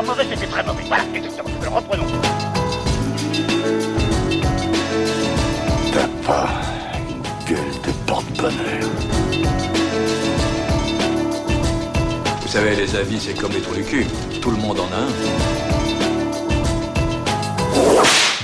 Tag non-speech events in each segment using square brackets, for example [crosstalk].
pas mauvais, c'était très mauvais. Voilà, exactement. Alors reprenons. T'as pas une gueule de porte-bonheur. Vous savez, les avis, c'est comme les trous du cul. Tout le monde en a un.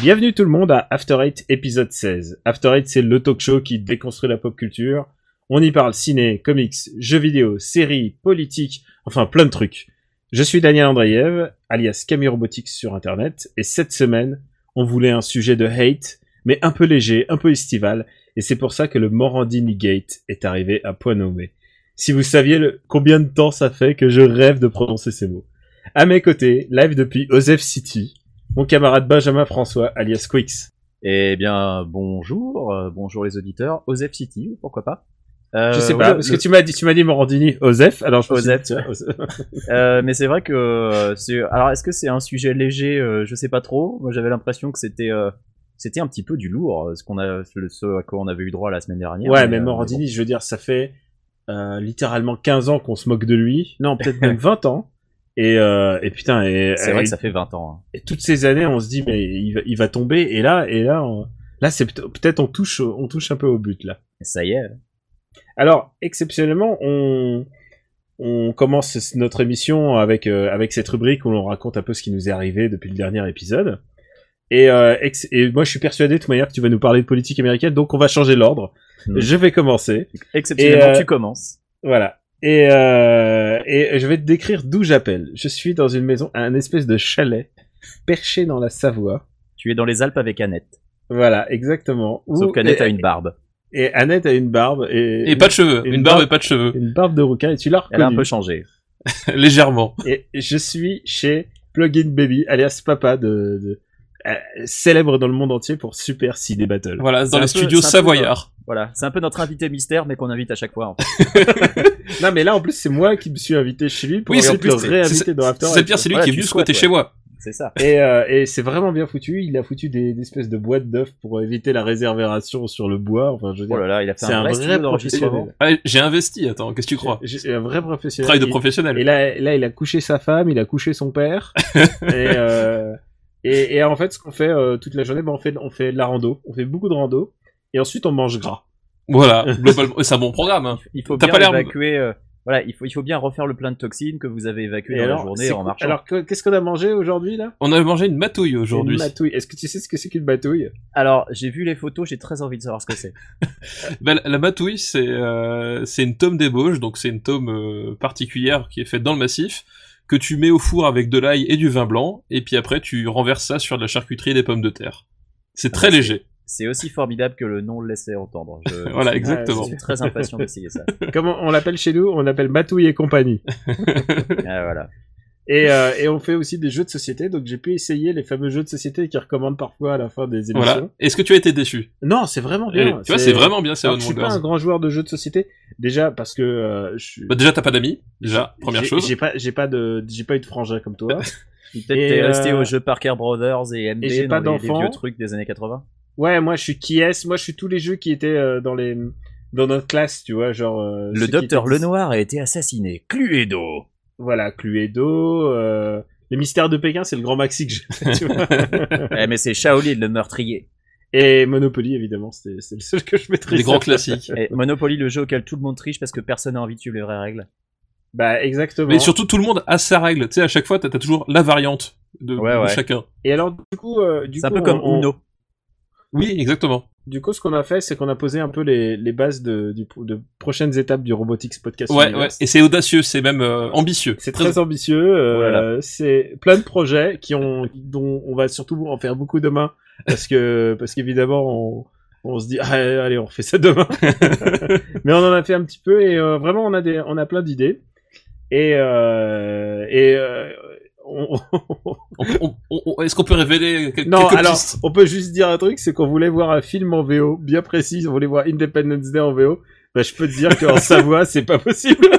Bienvenue tout le monde à After Eight épisode 16. After Eight c'est le talk show qui déconstruit la pop culture. On y parle ciné, comics, jeux vidéo, séries, politique, enfin plein de trucs. Je suis Daniel Andreev, alias Camille Robotics sur internet, et cette semaine, on voulait un sujet de hate, mais un peu léger, un peu estival, et c'est pour ça que le Morandini Gate est arrivé à point nommé. Si vous saviez combien de temps ça fait que je rêve de prononcer ces mots. À mes côtés, live depuis Osef City, mon camarade Benjamin François, alias Quix. Eh bien, bonjour, euh, bonjour les auditeurs. Osef City, pourquoi pas? Euh, Je sais oui, pas, parce que tu m'as dit, tu m'as dit Morandini, Osef, alors je Osef. Osef. [laughs] euh, mais c'est vrai que euh, c'est. Alors, est-ce que c'est un sujet léger euh, Je sais pas trop. Moi, j'avais l'impression que c'était euh, c'était un petit peu du lourd, euh, ce qu'on a, ce à quoi on avait eu droit la semaine dernière. ouais, mais euh, Morandini, je veux dire, ça fait euh, littéralement 15 ans qu'on se moque de lui. Non, peut-être même 20 ans. Et, euh, et putain, et, c'est vrai que ça fait 20 ans. hein. et toutes ces années, on se dit, mais il va, il va tomber. Et là, et là, on- là, c'est peut- peut-être on touche, on touche un peu au but là. Ça y est. Alors, exceptionnellement, on, on commence notre émission avec, euh, avec cette rubrique où l'on raconte un peu ce qui nous est arrivé depuis le dernier épisode. Et, euh, ex- et moi, je suis persuadé de toute manière que tu vas nous parler de politique américaine, donc on va changer l'ordre. Hmm. Je vais commencer. Exceptionnellement, Et, euh, tu commences. Voilà. Et, et je vais te décrire d'où j'appelle. Je suis dans une maison, un espèce de chalet, perché dans la Savoie. Tu es dans les Alpes avec Annette. Voilà, exactement. Sauf qu'Annette et, a une barbe. Et Annette a une barbe. Et, Et pas de cheveux. une Une, barbe barbe- et pas de cheveux. une barbe de requin, et tu l'as Elle a un peu changé. [laughs] Légèrement. Et je suis chez Plugin Baby, alias Papa, de, de- euh, célèbre dans le monde entier pour Super CD Battle. Voilà, C'est dans les peu- studios c'est un peu Savoyard. Voilà, c'est un peu notre invité mystère, mais qu'on invite à chaque fois. en fait. [laughs] Non, mais là, en plus, c'est moi qui me suis invité chez lui pour Oui, le c'est- réinviter dans After c'est pire, c'est lui Voilà, qui est venu squatter chez moi. C'est ça. Et, euh, et c'est vraiment bien foutu. Il a foutu des, des espèces de boîtes d'œufs pour éviter la réservation sur le bois. Enfin, je veux dire, Oh là là, il a fait c'est un un vrai professionnel. Ah, J'ai investi, attends, qu'est-ce que tu crois? J'ai- Un vrai professionnel. Travail de professionnel. Et là, là, il a couché sa femme, il a couché son père. [laughs] et, euh, et, et en fait, ce qu'on fait euh, toute la journée, ben, on fait, on fait de la rando. On fait beaucoup de rando. Et ensuite, on mange gras. Voilà, globalement, c'est un bon programme. Hein. Il faut T'as bien pas l'air- évacuer. Voilà, il faut, il faut bien refaire le plein de toxines que vous avez évacué Et dans alors, la journée en marchant. Alors, que- qu'est-ce qu'on a mangé aujourd'hui, là? On a mangé une matouille aujourd'hui. Une matouille. Est-ce que tu sais ce que c'est qu'une matouille? Alors, j'ai vu les photos, j'ai très envie de savoir ce que c'est. [laughs] Ben, la matouille, c'est euh, c'est une tome d'ébauche, donc c'est une tome euh, particulière qui est faite dans le massif, que tu mets au four avec de l'ail et du vin blanc, et puis après tu renverses ça sur de la charcuterie et des pommes de terre. C'est très Ah, c'est- léger. C'est aussi formidable que le nom le laissait entendre. Je, [laughs] Voilà, je- exactement. Je suis très impatient d'essayer ça. [laughs] Comment on l'appelle chez nous On l'appelle matouille et compagnie. [laughs] Ah, voilà. Et, euh, et on fait aussi des jeux de société. Donc, j'ai pu essayer les fameux jeux de société qui recommandent parfois à la fin des émissions. Voilà. Est-ce que tu as été déçu? Non, c'est vraiment Eh, bien. Tu vois, c'est vraiment bien, c'est je suis pas un grand joueur de jeux de société. Déjà parce que euh, je suis. Bah, déjà, t'as pas d'amis, déjà, première chose. J'ai pas, j'ai pas de, j'ai pas eu de frangin comme toi. Peut-être t'es resté euh, au jeu Parker Brothers et MD et j'ai pas dans les, les vieux trucs des années 80. Ouais, moi je suis qui est Moi je suis tous les jeux qui étaient euh, dans les, dans notre classe, tu vois, genre. euh, Le docteur étaient- Lenoir a été assassiné. Cluedo. Voilà, Cluedo. Euh... Les mystères de Pékin, c'est le grand maxi que j'ai fait, tu vois. [laughs] eh, mais c'est Shaolin le meurtrier. Et Monopoly, évidemment, c'est c'est le seul que je maîtrise. Des grands classiques. Et Monopoly, le jeu auquel tout le monde triche parce que personne n'a envie de suivre les vraies règles. Bah, exactement. Mais surtout, tout le monde a sa règle. Tu sais, à chaque fois, t'as toujours la variante de, Ouais, de ouais. chacun. Et alors, du coup, euh, du C'est un peu comme on- on- Uno. Oui, exactement. Du coup, ce qu'on a fait, c'est qu'on a posé un peu les, les bases de, du, de prochaines étaapes du Robotics Podcast. Ouais. Et c'est audacieux, c'est même euh, ambitieux. C'est très ambitieux. euh, Oh. C'est plein de projets qui ont, dont on va surtout en faire beaucoup demain, parce que, [laughs] parce qu'évidemment, on, on se dit, ah, allez, on refait ça demain. [laughs] Mais on en a fait un petit peu et euh, vraiment, on a des, on a plein d'idées. Et, et on- Est-ce qu'on peut révéler quel- non, quelques alors, pistes on peut juste dire un truc, c'est qu'on voulait voir un film en VO, bien précis, on voulait voir Independence Day en VO. Bah, je peux te dire qu'en [laughs] Savoie, c'est pas possible. [laughs]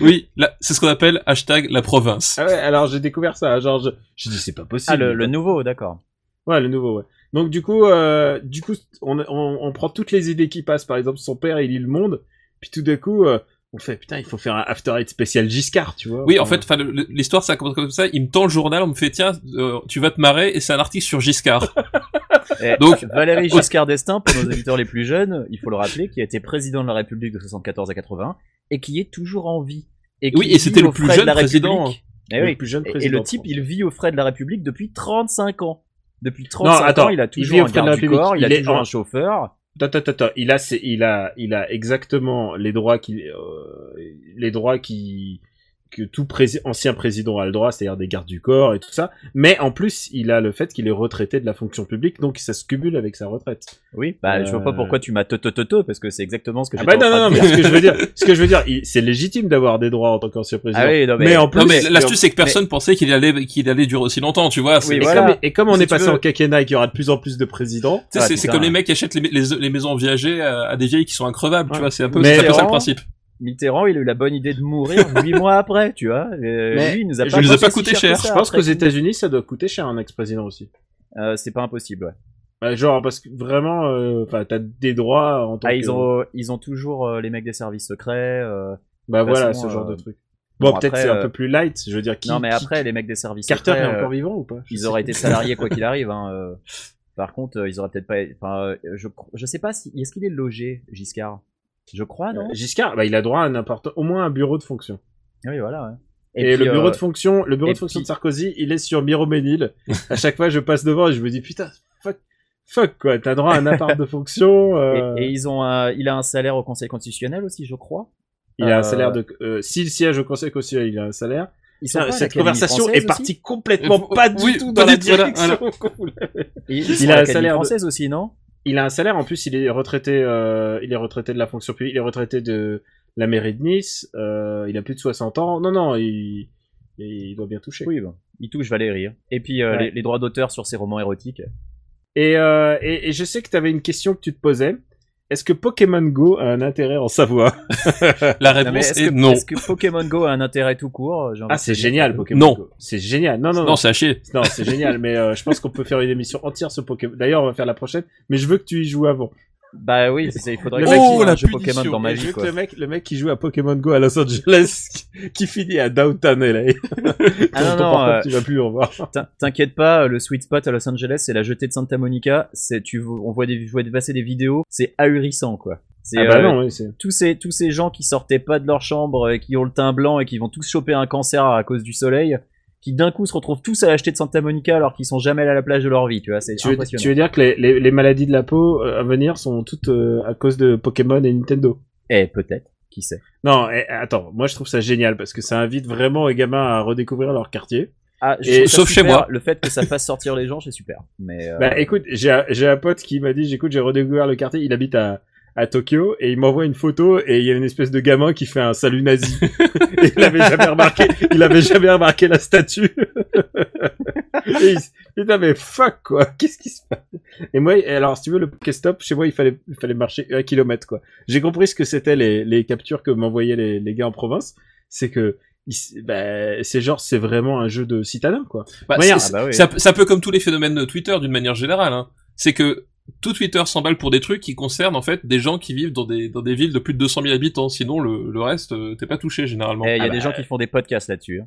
Oui, là, c'est ce qu'on appelle hashtag la province. ah ouais, alors j'ai découvert ça, genre, je, je dis c'est pas possible. Ah, le, le nouveau, d'accord. Ouais, le nouveau, ouais. Donc du coup, euh, du coup, on, on, on prend toutes les idées qui passent. Par exemple, son père, il lit le monde, puis tout d'un coup, euh, on fait putain, il faut faire un After Eight spécial Giscard, tu vois. Oui, en fait, l'histoire ça commence comme ça. Il me tend le journal, on me fait tiens, euh, tu vas te marrer, et c'est un article sur Giscard. [laughs] Eh, Donc- [laughs] Valéry Giscard d'Estaing, pour nos auditeurs les plus jeunes, il faut le rappeler, qui a été président de la République de 74 à 80 et qui est toujours en vie. Et qui Oui, et c'était le aux plus frais de jeune président. République. Eh le oui. plus jeune Et- Et, président le de type, il vit aux frais de la République depuis 35 ans. Depuis 35 attends, ans, il a toujours un garde du corps, il, a Il toujours en- un chauffeur. Il a, il a, il a exactement les droits qui, euh, les droits qui, que tout prési- ancien président a le droit, c'est-à-dire des gardes du corps et tout ça. Mais en plus, il a le fait qu'il est retraité de la fonction publique, donc ça se cumule avec sa retraite. Oui, bah, je vois pas Euh. pourquoi tu m'as toto parce que c'est exactement ce que Ah bah non, non, non, mais [laughs] ce que je veux dire, ce que je veux dire, c'est légitime d'avoir des droits en tant qu'ancien président. Ah oui, non, mais, mais en plus, mais l'astuce c'est que personne pensait qu'il allait qu'il allait durer aussi longtemps, tu vois. Oui, et, voilà. comme, et comme on Si est passé veux- en quinquennat et qu'il y aura de plus en plus de présidents, Tu sais, Ah, c'est, comme les mecs qui achètent les, les, les maisons viagées à, à des vieilles qui sont increvables, tu vois. C'est un peu, Mais- c'est un peu ça le principe. Mitterrand, il a eu la bonne idée de mourir [laughs] huit mois après, tu vois. Euh, Mais lui, il nous a pas nous a coûté pas cher. ça je pense qu'aux. États-Unis, ça doit coûter cher un ex-président aussi. Euh, c'est pas impossible, ouais. Genre parce que vraiment, euh, enfin, t'as des droits en tant Ah, que. ils ont, ils ont toujours euh, les mecs des services secrets. euh, Bah De voilà, ce genre euh, de truc. Bon, bon, peut-être c'est un peu plus light. Je veux dire, qui non, mais qui- après, les mecs des services Carter secrets, est encore euh, vivant ou pas? Je ils sais auraient été salariés quoi qu'il [laughs] arrive. Hein, euh. Par contre, euh, ils auraient peut-être pas. Enfin, euh, je, je sais pas si est-ce qu'il est logé, Giscard? Je crois, non Euh, Giscard, bah il a droit à n'importe, au moins un bureau de fonction. Oui, voilà. Ouais. Et, puis, le bureau euh, de fonction, le bureau et de fonction puis- de Sarkozy, il est sur Miroménil. à chaque fois, je passe devant et je me dis putain, fuck, fuck quoi, t'as droit à un appart de fonction. [laughs] euh, Et, et ils ont, un- il a un salaire au Conseil constitutionnel aussi, je crois. il a un salaire de, euh, s'il siège au Conseil constitutionnel, il a un salaire. Putain, cette conversation est partie aussi complètement Euh, pas du oui, tout dans la voilà, direction Il a un salaire de- française aussi, non? Il a un salaire, en plus, il est retraité, euh, il est retraité de la fonction publique, il est retraité de la mairie de Nice, euh, il a plus de 60 ans. Non, non, il, il doit bien toucher. Oui, bon. Il touche Valérie. hein. Et puis euh, Ouais. les, les droits d'auteur sur ses romans érotiques. Et, euh, et, et je sais que tu avais une question que tu te posais. Est-ce que Pokémon Go a un intérêt en Savoie? [laughs] La réponse est-ce est que, non. est-ce que Pokémon Go a un intérêt tout court? Ah, c'est génial, Pokémon Non. Go. C'est génial. Non, non, non. Non, c'est chier. Non, c'est génial, mais euh, je pense qu'on peut faire une émission entière sur Pokémon. D'ailleurs, on va faire la prochaine, mais je veux que tu y joues avant. Bah oui, c'est il faudrait Le que la un jeu. Pokémon dans ma vie, quoi. le mec, le mec qui joue à Pokémon Go à Los Angeles, [laughs] qui finit à Downtown LA. Ah [laughs] non, non, euh, tu vas plus revoir. [laughs] T'in- T'inquiète pas, le sweet spot à Los Angeles, c'est la jetée de Santa Monica. C'est tu, on voit des, je vois passer des vidéos, c'est ahurissant quoi. Ah bah euh, non, oui, tous ces tous ces gens qui sortaient pas de leur chambre et qui ont le teint blanc et qui vont tous choper un cancer à cause du soleil, qui d'un coup se retrouvent tous à l'acheter de Santa Monica alors qu'ils sont jamais allés à la plage de leur vie, tu vois, c'est Tu veux, tu veux dire que les, les, les maladies de la peau euh, à venir sont toutes euh, à cause de Pokémon et Nintendo? Eh peut-être, qui sait? Non, eh, attends, moi je trouve ça génial parce que ça invite vraiment les gamins à redécouvrir leur quartier. Ah, je Et- sauf chez moi. Le fait que ça fasse sortir les gens, c'est super. Mais [laughs] euh, Bah écoute, j'ai un- j'ai un pote qui m'a dit, j'écoute, j'ai redécouvert le quartier, il habite à, à Tokyo et il m'envoie une photo et il y a une espèce de gamin qui fait un salut nazi. [laughs] et il avait jamais remarqué, il avait jamais remarqué la statue. [laughs] et il, putain mais fuck quoi, qu'est-ce qui se passe? Et moi, alors si tu veux le Pokéstop, chez moi il fallait, il fallait marcher un kilomètre quoi. J'ai compris ce que c'était les, les captures que m'envoyaient les, les gars en province, c'est que bah, c'est genre c'est vraiment un jeu de citadin quoi. Bah, c'est- ah bah oui. c'est un peu- c'est un peu comme tous les phénomènes de Twitter d'une manière générale. Hein. C'est que tout Twitter s'emballe pour des trucs qui concernent en fait des gens qui vivent dans des, dans des villes de plus de 200 000 habitants. Sinon, le, le reste, euh, t'es pas touché généralement. eh, il y a Ah des bah, gens qui font des podcasts là-dessus. hein.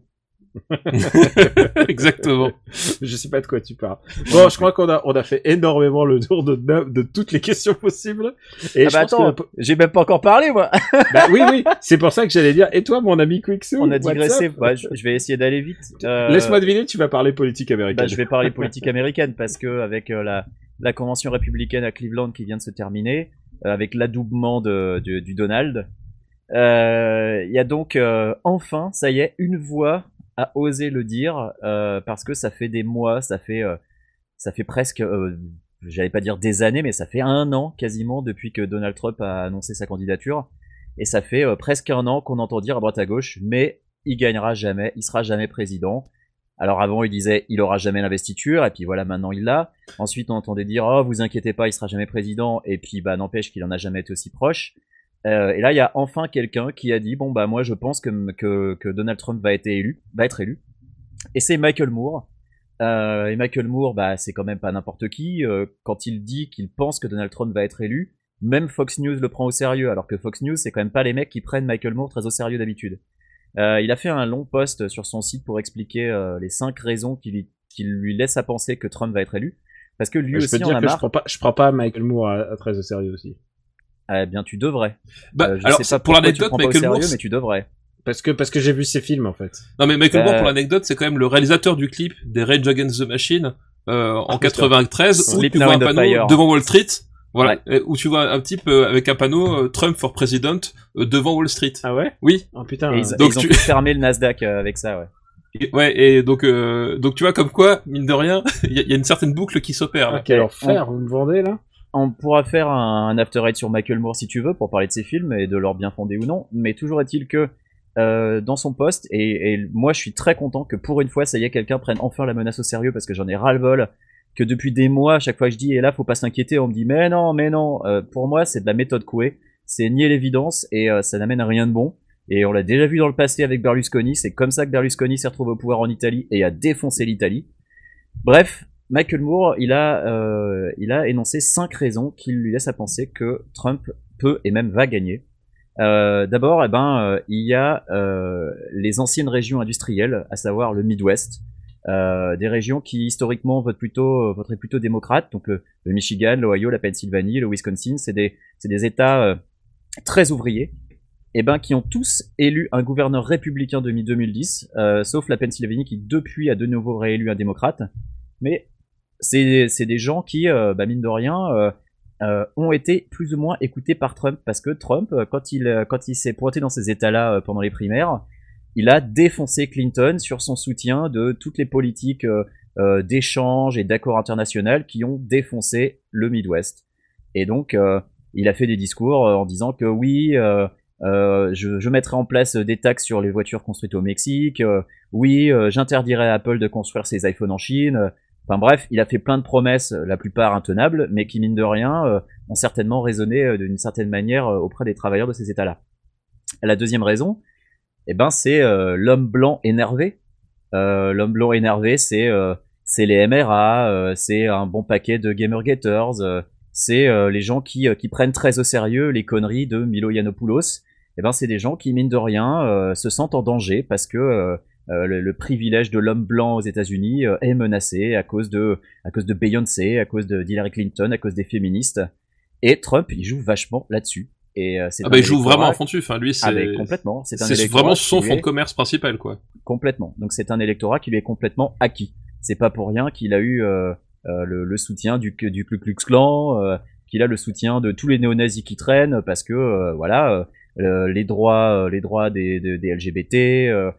[laughs] Exactement. [laughs] Je sais pas de quoi tu parles. Bon, je crois qu'on a, on a fait énormément le tour de, de toutes les questions possibles. Et ah je bah attends, que- j'ai même pas encore parlé moi. [laughs] bah oui, oui, c'est pour ça que j'allais dire, et toi, mon ami Quicksou On a digressé. Ouais, je, je vais essayer d'aller vite. Euh, Laisse-moi deviner, tu vas parler politique américaine. Bah, je vais parler politique américaine parce que avec euh, la, la convention républicaine à Cleveland qui vient de se terminer, euh, avec l'adoubement du, du Donald, euh, il y a donc euh, enfin, ça y est, une voix a osé le dire parce que ça fait des mois, ça fait ça fait presque, j'allais pas dire des années, mais ça fait un an quasiment depuis que Donald Trump a annoncé sa candidature et ça fait presque un an qu'on entend dire à droite à gauche, mais il gagnera jamais, il sera jamais président. Alors avant, il disait il aura jamais l'investiture, et puis voilà, maintenant il l'a. Ensuite, on entendait dire oh vous inquiétez pas, il sera jamais président, et puis bah n'empêche qu'il en a jamais été aussi proche. Euh, et là, il y a enfin quelqu'un qui a dit bon bah moi je pense que, que, que Donald Trump va être élu, va être élu. Et c'est Michael Moore. Euh, et Michael Moore, bah c'est quand même pas n'importe qui. Euh, quand il dit qu'il pense que Donald Trump va être élu, même Fox News le prend au sérieux, alors que Fox News, c'est quand même pas les mecs qui prennent Michael Moore très au sérieux d'habitude. Euh, il a fait un long post sur son site pour expliquer euh, les cinq raisons qui lui, qui lui laissent à penser que Trump va être élu. Parce que lui je peux aussi te en dire a que je prends pas, je prends pas Michael Moore à, à très au sérieux aussi. Eh bien, tu devrais. Bah, Euh, je alors, sais c'est- pas pour l'anecdote, au Michael Moore, sérieux, mais tu devrais. Parce que, parce que j'ai vu ses films, en fait. non mais Michael Moore, Euh, pour l'anecdote, c'est quand même le réalisateur du clip des Rage Against the Machine euh, en Ah, 93, où Sleep tu vois un panneau devant Wall Street, voilà, où tu vois un type euh, avec un panneau euh, Trump for President euh, devant Wall Street. Ah ouais? Oui, Oh putain. Et ils, donc ils ont tu- pu fermer le Nasdaq euh, avec ça, ouais. Et- ouais, et donc euh, donc tu vois comme quoi, mine de rien, [laughs] il y, a- il y a une certaine boucle qui s'opère. Ah, là. quel enfer, vous me vendez, là? On pourra faire un, un after eight sur Michael Moore si tu veux pour parler de ses films et de leur bien fondé ou non. Mais toujours est-il que euh, dans son poste et, et moi je suis très content que pour une fois ça y est quelqu'un prenne enfin la menace au sérieux parce que j'en ai ras le bol que depuis des mois chaque fois que je dis et là faut pas s'inquiéter on me dit mais non mais non Euh, pour moi c'est de la méthode Coué. C'est nier l'évidence et euh, ça n'amène à rien de bon. Et on l'a déjà vu dans le passé avec Berlusconi. C'est comme ça que Berlusconi s'est retrouvé au pouvoir en Italie et a défoncé l'Italie. Bref Michael Moore, il a, euh, il a énoncé cinq raisons qui lui laissent à penser que Trump peut et même va gagner. Euh, D'abord, eh ben, euh, il y a euh, les anciennes régions industrielles, à savoir le Midwest, euh, des régions qui historiquement votent plutôt, euh, voteraient plutôt démocrates, donc le, Michigan, l'Ohio, la Pennsylvanie, le Wisconsin, c'est des, des États euh, très ouvriers, et ben qui ont tous élu un gouverneur républicain depuis 2010, euh, sauf la Pennsylvanie qui depuis a de nouveau réélu un démocrate. Mais c'est des gens qui, bah, mine de rien, ont été plus ou moins écoutés par Trump parce que Trump, quand il quand il s'est pointé dans ces États-là pendant les primaires, il a défoncé Clinton sur son soutien de toutes les politiques euh, euh, d'échange et d'accord international qui ont défoncé le Midwest. Et donc, euh, il a fait des discours en disant que oui, je, je mettrai en place des taxes sur les voitures construites au Mexique. oui, j'interdirai à Apple de construire ses iPhones en Chine. Enfin bref, il a fait plein de promesses, la plupart intenables, mais qui mine de rien ont certainement résonné d'une certaine manière auprès des travailleurs de ces États-là. La deuxième raison, eh ben c'est euh, l'homme blanc énervé. Euh, l'homme blanc énervé, c'est euh, c'est les MRA, c'est un bon paquet de gamergators, euh, c'est les gens qui, qui prennent très au sérieux les conneries de Milo Yiannopoulos. Eh ben c'est des gens qui mine de rien se sentent en danger parce que le, le privilège de l'homme blanc aux États-Unis est menacé à cause de à cause de Beyoncé, à cause de d'Hillary Clinton, à cause des féministes. Et Trump, il joue vachement là-dessus. Et euh, c'est Ah bah il joue vraiment à fond dessus. Enfin lui c'est Ah, mais complètement. C'est c'est vraiment son fond de commerce principal quoi. complètement. Donc c'est un électorat qui lui est complètement acquis. C'est pas pour rien qu'il a eu euh, euh, le, le soutien du, du Ku Klux Klan, euh, qu'il a le soutien de tous les néo-nazis qui traînent, parce que euh, voilà, euh, les droits, euh, les droits des, des, des LGBT,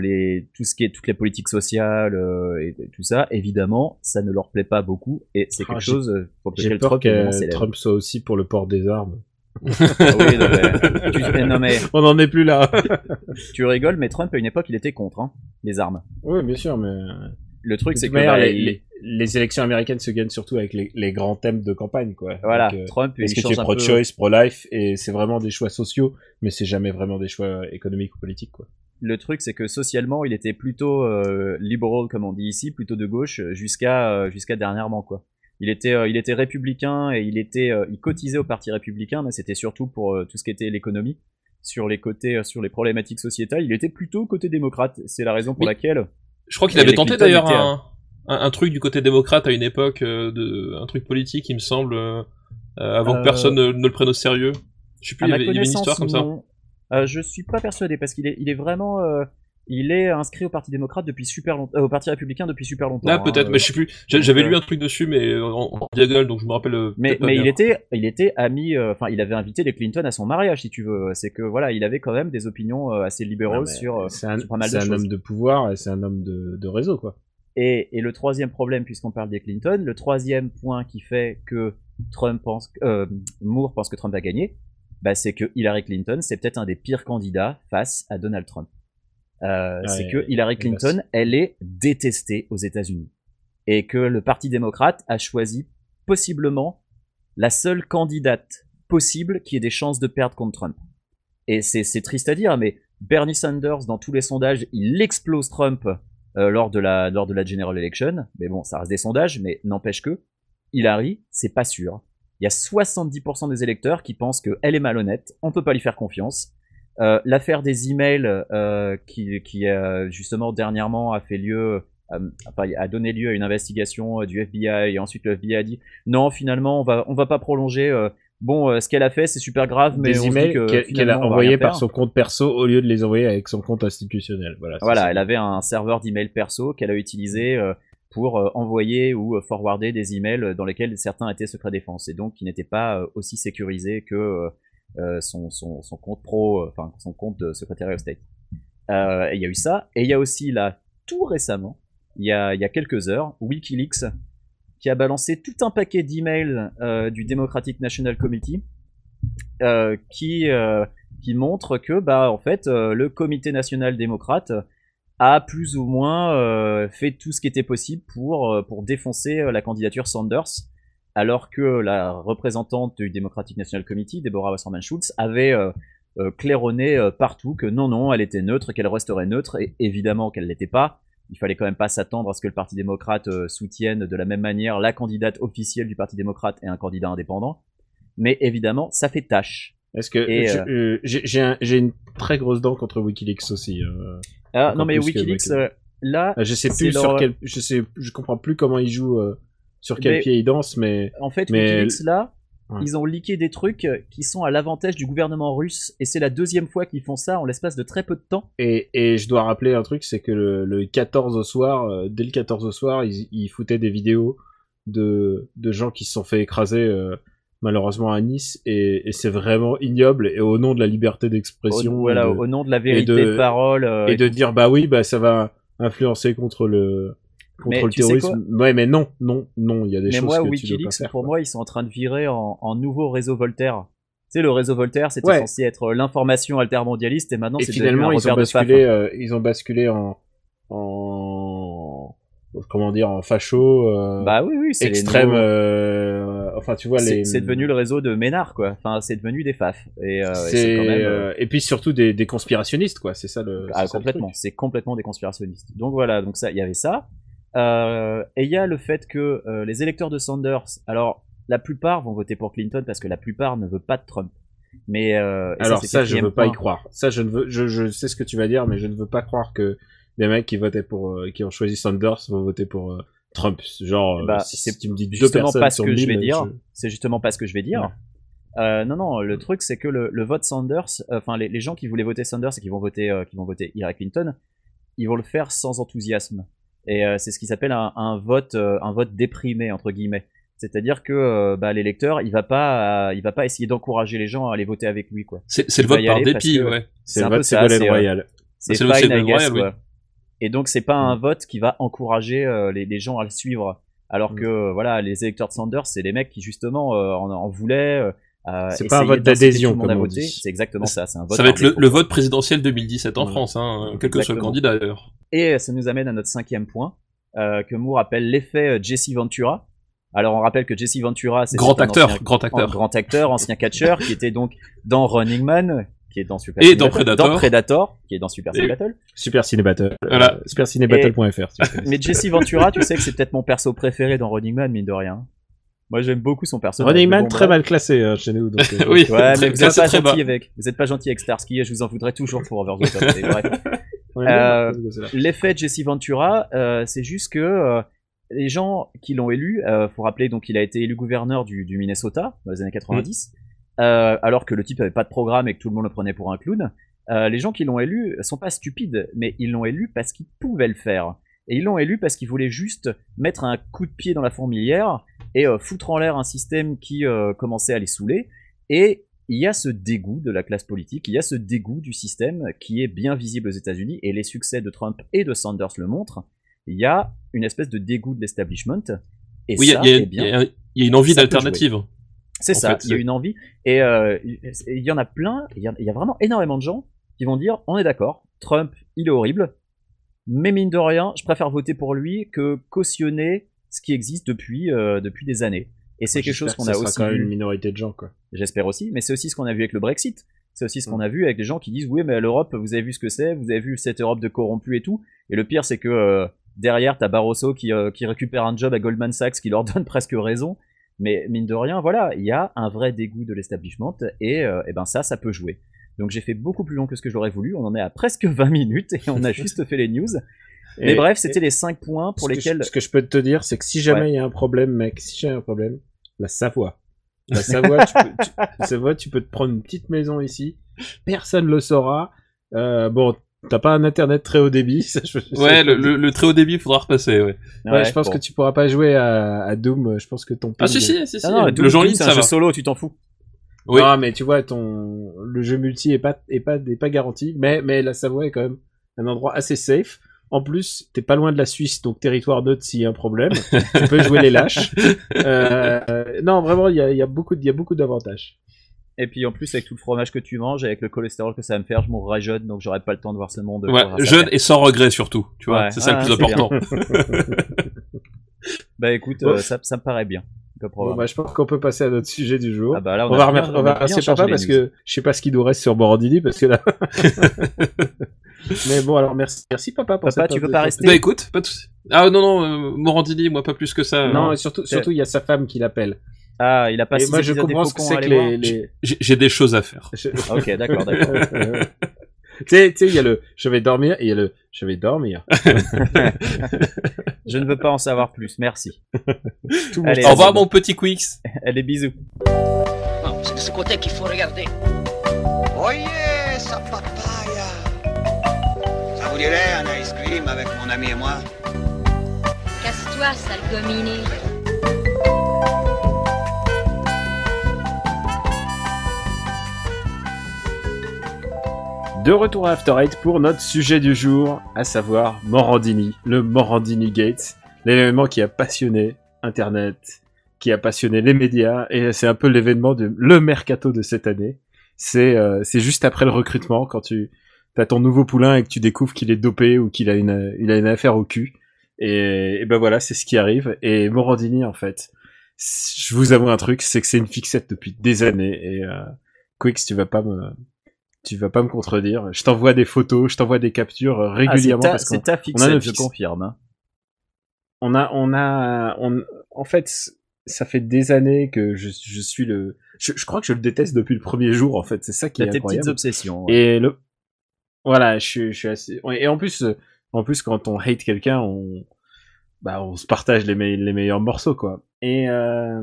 les, tout ce qui est toutes les politiques sociales euh, et, et tout ça, évidemment, ça ne leur plaît pas beaucoup et c'est Ah, quelque chose euh, pour lequel J'ai peur Trump que. Trump soit aussi pour le port des armes. Ah oui, non, mais, tu, [laughs] non, mais On n'en est plus là. tu rigoles, mais Trump à une époque il était contre hein, les armes. oui, bien sûr, mais... Le truc c'est que manière, bah, les, il- les- les élections américaines se gagnent surtout avec les, les grands thèmes de campagne, quoi. voilà, Donc, euh, Trump Est-ce que tu es peu- pro-choice, pro-life, et c'est vraiment des choix sociaux, mais c'est jamais vraiment des choix économiques ou politiques, quoi. le truc c'est que socialement il était plutôt euh, liberal comme on dit ici plutôt de gauche jusqu'à euh, jusqu'à dernièrement quoi il était euh, il était républicain et il était euh, il cotisait au parti républicain mais c'était surtout pour euh, tout ce qui était l'économie sur les côtés euh, sur les problématiques sociétales il était plutôt côté démocrate c'est la raison pour Oui. laquelle Je crois qu'il avait tenté d'ailleurs un, un, un truc du côté démocrate à une époque, euh, de, un truc politique, il me semble, euh, avant Euh, que personne ne, ne le prenne au sérieux. Je sais plus, il y, avait, il y avait une histoire comme ça. non Euh, je suis pas persuadé parce qu'il est il est vraiment euh, il est inscrit au parti démocrate depuis super longtemps au parti républicain depuis super longtemps Là hein, peut-être, euh, mais je sais plus. J'a- J'avais euh, lu un truc dessus, mais en, en diagonale, donc je me rappelle. euh, Mais, mais il était, il était ami, euh, enfin, il avait invité les Clinton à son mariage, si tu veux. C'est que voilà, il avait quand même des opinions euh, assez mais sur, euh, c'est un, sur pas mal c'est de un choses. homme de pouvoir et c'est un homme de, de réseau, quoi. Et, et le troisième problème, puisqu'on parle des Clinton, le troisième point qui fait que Trump pense, euh, Moore pense que Trump va gagner, bah, c'est que Hillary Clinton, c'est peut-être un des pires candidats face à Donald Trump. Euh, c'est que Hillary Clinton, elle est détestée aux États-Unis. Et que le Parti démocrate a choisi possiblement la seule candidate possible qui ait des chances de perdre contre Trump. Et c'est triste à dire, mais Bernie Sanders, dans tous les sondages, il explose Trump euh, lors, de la, lors de la general election. Mais bon, ça reste des sondages, mais n'empêche que Hillary, c'est pas sûr. Il il y a 70% des électeurs qui pensent qu'elle est malhonnête, on peut pas lui faire confiance. Euh, L'affaire des emails euh, qui, qui euh, justement dernièrement a fait lieu, euh, a donné lieu à une investigation du FBI et ensuite le FBI a dit non finalement on va on va pas prolonger. euh, bon euh, ce qu'elle a fait c'est super grave mais des on emails que qu'elle a envoyés par son compte perso au lieu de les envoyer avec son compte institutionnel. Voilà. Voilà, ça. elle avait un serveur d'email perso qu'elle a utilisé euh, pour envoyer ou forwarder des emails dans lesquels certains étaient secret défense et donc qui n'étaient pas euh, aussi sécurisés que son, son, son compte pro, euh, enfin son compte de Secretary of State. Euh, il y a eu ça, et il y a aussi là, tout récemment, il y a, y a quelques heures, Wikileaks qui a balancé tout un paquet d'emails euh, du Democratic National Committee euh, qui, euh, qui montre que bah en fait euh, le comité national démocrate a plus ou moins euh, fait tout ce qui était possible pour, euh, pour défoncer euh, la candidature Sanders, alors que la représentante du Democratic National Committee, Deborah Wasserman Schultz, avait euh, euh, claironné euh, partout que non, non, elle était neutre, qu'elle resterait neutre, et évidemment qu'elle l'était pas. Il fallait quand même pas s'attendre à ce que le Parti démocrate soutienne de la même manière la candidate officielle du Parti démocrate et un candidat indépendant. Mais évidemment, ça fait tâche. Est-ce que j'ai j'ai un- j'ai une très grosse dent contre WikiLeaks aussi. Ah, non mais que Wikileaks, là, Euh, Je sais plus sur quel, je sais, je comprends plus comment ils jouent, sur quel Mais- pied ils dansent, mais En fait, Mais- Wikileaks, là, Ouais. ils ont leaké des trucs qui sont à l'avantage du gouvernement russe, et c'est la deuxième fois qu'ils font ça en l'espace de très peu de temps. et, et je dois rappeler un truc, c'est que le, le 14 au soir, euh, dès le 14 au soir, ils, ils foutaient des vidéos de, de gens qui se sont fait écraser euh, malheureusement à Nice, et, et c'est vraiment ignoble. Et au nom de la liberté d'expression, voilà, et de- au nom de la vérité de- de, parole. euh, et de dire bah oui, bah ça va influencer contre le contre Mais le tu sais terrorisme. Ouais, mais non, non, non, il y a des Mais choses moi, que tu dois Wikileaks, pas faire. pour quoi. moi, ils sont en train de virer en, en nouveau réseau Voltaire. Tu sais, le réseau Voltaire, c'était Ouais. censé être l'information altermondialiste, et maintenant c'est finalement devenu un ils ont de basculé euh, ils ont basculé en en comment dire en facho euh, Bah oui, oui, c'est extrême nouveaux- euh, enfin tu vois C'est les c'est devenu le réseau de Ménard, quoi. Enfin, c'est devenu des faf. Et, euh, et c'est c'est quand même. euh, euh, et puis surtout des, des conspirationnistes quoi c'est ça le Ah, complètement. C'est complètement des conspirationnistes. Donc voilà, donc ça, il y avait ça. Euh, et il y a le fait que euh, les électeurs de Sanders, alors la plupart vont voter pour Clinton parce que la plupart ne veut pas de Trump. Mais euh, alors ça, le je quatrième veux pas y croire ça je ne veux je, je sais ce que tu vas dire mais je ne veux pas croire que des mecs qui votaient pour qui ont choisi Sanders vont voter pour Trump genre euh, Bah, si, tu me dis deux Justement personnes pas ce sur que je vais dire. C'est justement pas ce que je vais dire. Ouais. Euh, non, non, le truc c'est que le, le vote Sanders, euh, enfin les, les gens qui voulaient voter Sanders et qui vont voter, euh, qui vont voter Hillary Clinton, ils vont le faire sans enthousiasme. Et euh, c'est ce qui s'appelle un, un vote, euh, un vote déprimé entre guillemets. C'est-à-dire que euh, bah, l'électeur, il va pas, euh, il va pas essayer d'encourager les gens à aller voter avec lui, quoi. C'est c'est le vote par dépit, ouais. c'est le vote Ségolène Royal C'est le- ouais. Et donc c'est pas un vote qui va encourager euh, les, les gens à le suivre. Alors Mm. que voilà, les électeurs de Sanders, c'est les mecs qui justement euh, en, en voulaient. euh, euh, C'est pas un vote d'adhésion, comme on dit. C'est exactement ça. C'est un vote. Ça va être le, vote présidentiel 2017 en Ouais. France, hein, quel que soit le candidat d'ailleurs. Et ça nous amène à notre cinquième point euh, que Moore appelle l'effet euh, Jesse Ventura. Alors on rappelle que Jesse Ventura, c'est Grand acteur, ancien- grand acteur. grand acteur, ancien catcher, qui était donc dans Running Man, qui est dans Super Et Ciné dans Battle, Predator. dans Predator, qui est dans Super Ciné Battle. Super Ciné Battle. Voilà. Euh, supercinébattle.fr. si vous [laughs] connaissez. Mais Jesse Ventura, tu sais que c'est peut-être mon perso préféré dans Running Man, mine de rien. Moi, j'aime beaucoup son personnage. Running Man bon, très bref. mal classé hein, chez nous. Donc, [laughs] euh, oui, [laughs] Ouais, très- mais vous ça, êtes c'est pas très bas. gentil avec. Vous êtes pas gentil avec Starsky et je vous en voudrais toujours pour Over the Top. [laughs] Euh. L'effet de Jesse Ventura, euh, c'est juste que euh, les gens qui l'ont élu, euh, faut rappeler donc qu'il a été élu gouverneur du, du Minnesota dans les années 90, euh, alors que le type avait pas de programme et que tout le monde le prenait pour un clown. Euh, les gens qui l'ont élu sont pas stupides, mais ils l'ont élu parce qu'ils pouvaient le faire. Et ils l'ont élu parce qu'ils voulaient juste mettre un coup de pied dans la fourmilière et euh, foutre en l'air un système qui euh, commençait à les saouler. Et il y a ce dégoût de la classe politique, il y a ce dégoût du système qui est bien visible aux États-Unis et les succès de Trump et de Sanders le montrent. Il y a une espèce de dégoût de l'establishment. Et Oui, il y, ça, a- il y a- eh bien, il y a- il y a une envie d'alternative. c'est ça, il y a une envie. Et euh, il y en a plein, il y a, il y a vraiment énormément de gens qui vont dire on est d'accord, Trump, il est horrible, mais mine de rien, je préfère voter pour lui que cautionner ce qui existe depuis, euh, depuis des années. Et c'est quelque chose qu'on ça a sera aussi quand même une minorité de gens quoi. j'espère aussi, mais c'est aussi ce qu'on a vu avec le Brexit. C'est aussi ce Mm. qu'on a vu avec des gens qui disent oui mais l'Europe, vous avez vu ce que c'est, vous avez vu cette Europe de corrompus et tout. Et le pire c'est que euh, derrière t'as Barroso qui, euh, qui récupère un job à Goldman Sachs qui leur [laughs] donne presque raison. Mais mine de rien, voilà, il y a un vrai dégoût de l'establishment et, euh, et ben ça, ça peut jouer. Donc j'ai fait beaucoup plus long que ce que j'aurais voulu. On en est à presque [laughs] 20 minutes et on a [laughs] juste fait les news. Mais bref, c'était les 5 points pour ce que lesquels. je- ce que je peux te dire, c'est que si jamais il y a un problème, mec, si jamais il y a un problème, la Savoie. La [laughs] Savoie, tu peux, tu, la Savoie, tu peux te prendre une petite maison ici. Personne le saura. Euh, bon, t'as pas un internet très haut débit. [laughs] ça, je- je Ouais, sais le, pas. le, le très haut débit, faudra repasser, ouais. Ouais, je pense bon. que tu pourras pas jouer à, à Doom. Je pense que ton. Ah si, si, si, si. Ah non, le Doom, jeu en ligne, c'est un ça jeu solo, tu t'en fous. Oui. Non, mais tu vois, ton le jeu multi est pas est pas est pas garanti, mais mais la Savoie est quand même un endroit assez safe. En plus, t'es pas loin de la Suisse, donc territoire neutre s'il y a un problème. tu peux jouer les lâches. Euh, [laughs] euh, non, vraiment, il y a, y a beaucoup y a beaucoup d'avantages. Et puis en plus, avec tout le fromage que tu manges, avec le cholestérol que ça va me faire, je mourrai jeune, donc j'aurai pas le temps de voir ce monde. Ouais, jeune et sans regret surtout, tu vois. Ouais. C'est ça Ah, le plus c'est bien. important. [laughs] Bah écoute, euh, ça, ça me paraît bien. Bon, bah, je pense qu'on peut passer à notre sujet du jour. Ah bah là, on, va on remercier papa parce news. que je sais pas ce qu'il nous reste sur Morandini parce que là. [laughs] Mais bon, alors merci, merci papa pour Papa, cette- tu veux pas rester Bah écoute, pas de soucis. Ah non, non, euh, Morandini, moi pas plus que ça. Non, hein. et surtout, surtout, il y a sa femme qui l'appelle. Ah, il a pas Et moi, je comprends ce que c'est que les. les... J'ai des choses à faire. je- Ah, Ok, d'accord, d'accord. [laughs] tu sais, tu sais, il y a le je vais dormir et il y a le je vais dormir. Je ne veux pas en savoir plus, merci. Tout Allez, Au revoir mon petit Quix. Allez, bisous. Non, c'est de ce côté qu'il faut regarder. Oye, sa papaya. Ça vous dirait un ice cream avec mon ami et moi? Casse-toi, sale gominé. De retour à After Eight pour notre sujet du jour, à savoir Morandini, le Morandini Gate, l'événement qui a passionné Internet, qui a passionné les médias, et c'est un peu l'événement de le mercato de cette année. C'est euh, juste après le recrutement quand tu as ton nouveau poulain et que tu découvres qu'il est dopé ou qu'il a une affaire au cul. Et, ben voilà, c'est ce qui arrive. Et Morandini en fait, je vous avoue un truc, c'est que c'est une fixette depuis des années. Et euh, Quix, tu vas pas me tu vas pas me contredire. Je t'envoie des photos, je t'envoie des captures euh, Ah, régulièrement ta, parce qu'on ta on a je confirme. hein. on a, on a, on, en fait, ça fait des années que je, je suis le, je, je crois que je le déteste depuis le premier jour, en fait. C'est ça qui est tes petites obsessions. ouais. Et le, voilà, je suis, je suis assez, et en plus, en plus, quand on hate quelqu'un, on, bah, on se partage les, me- les meilleurs morceaux, quoi. Et, euh,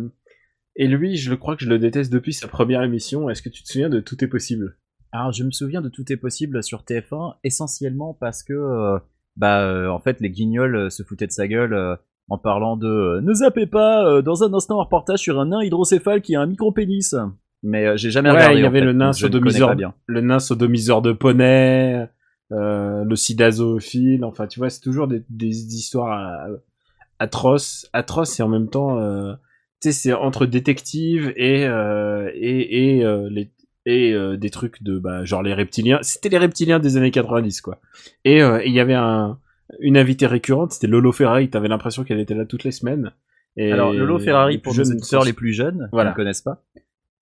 et lui, je le crois que je le déteste depuis sa première émission. Est-ce que tu te souviens de Tout est possible? Alors, je me souviens de Tout est possible sur TF1, essentiellement parce que, euh, bah, euh, en fait, les guignols euh, se foutaient de sa gueule euh, en parlant de Ne zappez pas, euh, dans un instant, un reportage sur un nain hydrocéphale qui a un micro-pénis. Mais euh, j'ai jamais Ouais, regardé. il y avait fait, le nain sodomiseur, le nain sodomiseur de poney, euh, le sida zoophile, enfin tu vois, c'est toujours des, des histoires atroces, atroces et en même temps, euh, tu sais, c'est entre détective et euh, et et euh, les et euh, des trucs de bah genre les reptiliens, c'était les reptiliens des années 90 quoi. Et euh, il y avait un une invitée récurrente, c'était Lolo Ferrari, t'avais l'impression qu'elle était là toutes les semaines. Et Alors, Lolo Ferrari, pour nos auditeurs les plus jeunes, Voilà. qui ne connaissent pas,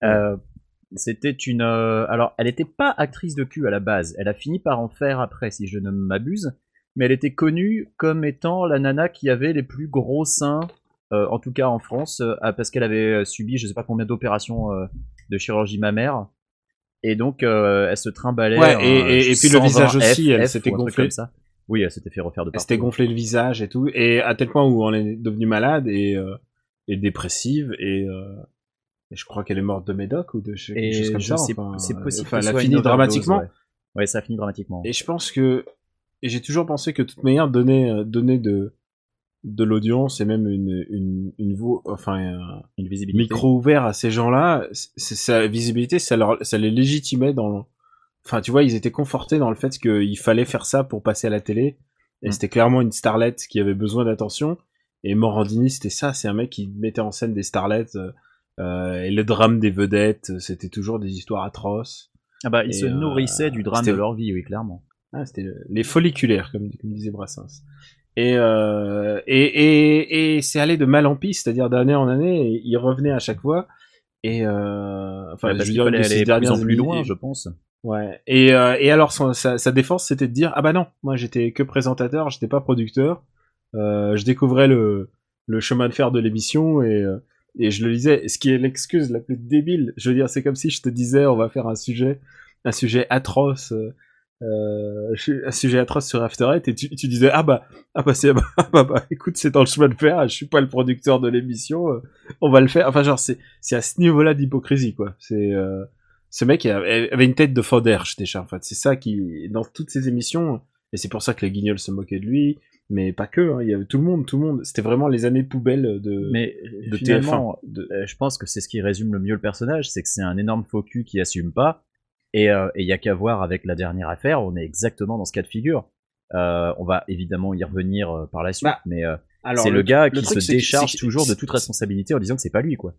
euh, c'était une. euh, alors, elle n'était pas actrice de cul à la base. Elle a fini par en faire après, si je ne m'abuse. Mais elle était connue comme étant la nana qui avait les plus gros seins, euh, en tout cas en France, parce qu'elle avait subi je sais pas combien d'opérations euh, de chirurgie mammaire. Et donc, euh, elle se trimballait. Ouais, un, et- et- et puis le 120 visage aussi, F, elle s'était gonflée. comme ça. Oui, elle s'était fait refaire de Elle partout. s'était gonflé le visage et tout, et à tel point où on est devenu malade et, euh, et dépressive, et, euh, et je crois qu'elle est morte de médoc ou de quelque Et chose comme je ça. enfin, c'est possible. Enfin, elle a fini dramatiquement. Ouais. Ouais, ça a fini dramatiquement. Et je pense que, et j'ai toujours pensé que de toute manière, donner, donner de, de l'audience et même une, une, une voix, enfin, un Une visibilité. micro ouvert à ces gens-là, c'est sa visibilité, ça leur, ça les légitimait dans, enfin, tu vois, ils étaient confortés dans le fait qu'il fallait faire ça pour passer à la télé. Et Mm. c'était clairement une starlette qui avait besoin d'attention. Et Morandini, c'était ça, c'est un mec qui mettait en scène des starlettes, euh, euh, et le drame des vedettes, c'était toujours des histoires atroces. Ah bah, ils Et, se euh, nourrissaient du drame de leur vie, oui, clairement. Ah, c'était le- les folliculaires, comme, comme disait Brassens. Et, euh, et, et, et c'est allé de mal en pis, c'est-à-dire d'année en année, et il revenait à chaque fois. Et euh, enfin, Ouais, je veux ces aller de plus plus loin, je pense. Ouais. Et, euh, et alors son, sa, sa défense, c'était de dire ah bah non, moi j'étais que présentateur, j'étais pas producteur, euh, je découvrais le, le chemin de fer de l'émission et et je le lisais, ce qui est l'excuse la plus débile. Je veux dire, c'est comme si je te disais, on va faire un sujet, un sujet atroce, euh, un sujet atroce sur After Eight, et tu, tu disais, ah bah, ah bah, c'est, [laughs] ah bah, bah, écoute, c'est dans le chemin de faire, je suis pas le producteur de l'émission, euh, on va le faire. Enfin, genre, c'est, c'est à ce niveau-là d'hypocrisie, quoi. C'est, euh, ce mec avait une tête de Fauderge déjà, en fait. C'est ça qui, dans toutes ces émissions, et c'est pour ça que les guignols se moquaient de lui, mais pas que, hein, il y avait tout le monde, tout le monde. C'était vraiment les années poubelles de, Mais de finalement, TF1. De- euh, je pense que c'est ce qui résume le mieux le personnage, c'est que c'est un énorme faux cul qui assume pas. Et euh, il y a qu'à voir avec la dernière affaire, on est exactement dans ce cas de figure. Euh, on va évidemment y revenir euh, par la suite, Bah, mais euh, c'est le, gars qui se décharge toujours de toute responsabilité en disant que c'est pas lui, quoi.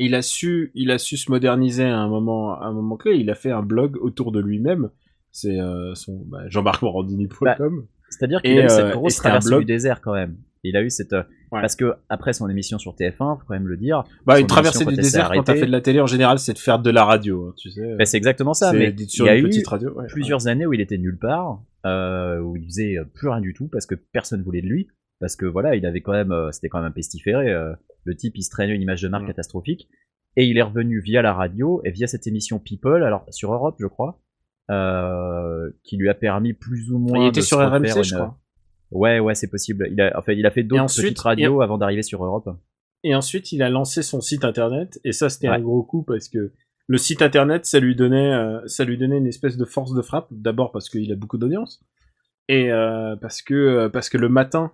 il a su, il a su se moderniser à un moment, à un moment clé. Il a fait un blog autour de lui-même. C'est euh, son bah, jean-marc-morandini.com. C'est-à-dire qu'il a eu euh, cette et grosse traversée blog- du désert quand même. Il a eu cette euh, Ouais. parce que après son émission sur TF1, faut quand même le dire. bah, une traversée du désert quand t'as fait de la télé en général, c'est de faire de la radio. hein, tu sais. bah, c'est exactement ça. Mais il y a eu petite radio. ouais, plusieurs années où il était nulle part, euh, où il faisait euh, plus rien du tout parce que personne voulait de lui, parce que voilà, il avait quand même, c'était quand même un pestiféré. euh, le type, il se traînait une image de marque catastrophique, et il est revenu via la radio et via cette émission People, alors sur Europe, je crois, euh, qui lui a permis plus ou moins. Il était de sur RMC, une- je crois. Ouais, ouais, c'est possible. Il a, enfin, il a fait d'autres ensuite, petites radios avant d'arriver sur Europe. Et ensuite, il a lancé son site internet. Et ça, c'était Ouais. un gros coup parce que le site internet, ça lui donnait, euh, ça lui donnait une espèce de force de frappe. D'abord parce qu'il a beaucoup d'audience. Et euh, parce que euh, parce que le matin,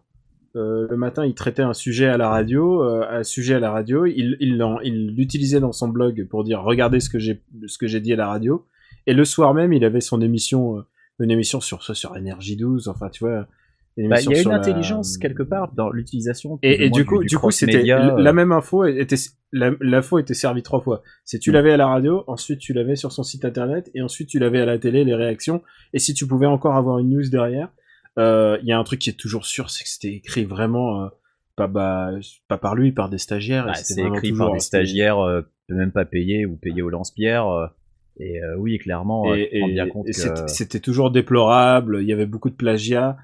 euh, le matin, il traitait un sujet à la radio, euh, un sujet à la radio. Il il l'en- il l'utilisait dans son blog pour dire regardez ce que j'ai ce que j'ai dit à la radio. Et le soir même, il avait son émission, euh, une émission sur sur Énergie 12. Enfin, tu vois. Bah, il y a une la- intelligence quelque part dans l'utilisation. et, et du coup, du coup, c'était cross-média, euh, la même info était la- l'info était servie trois fois. C'est tu Mm. l'avais à la radio, ensuite tu l'avais sur son site internet, et ensuite tu l'avais à la télé les réactions. Et si tu pouvais encore avoir une news derrière, euh, il y a un truc qui est toujours sûr, c'est que c'était écrit vraiment euh, pas bah, pas par lui, par des stagiaires. Bah, c'était c'est écrit toujours- par des c'était- stagiaires, euh, même pas payés ou payés au lance-pierre. euh, et euh, oui, clairement, euh, et, bien compte que c'était toujours déplorable. Il y avait beaucoup de plagiat.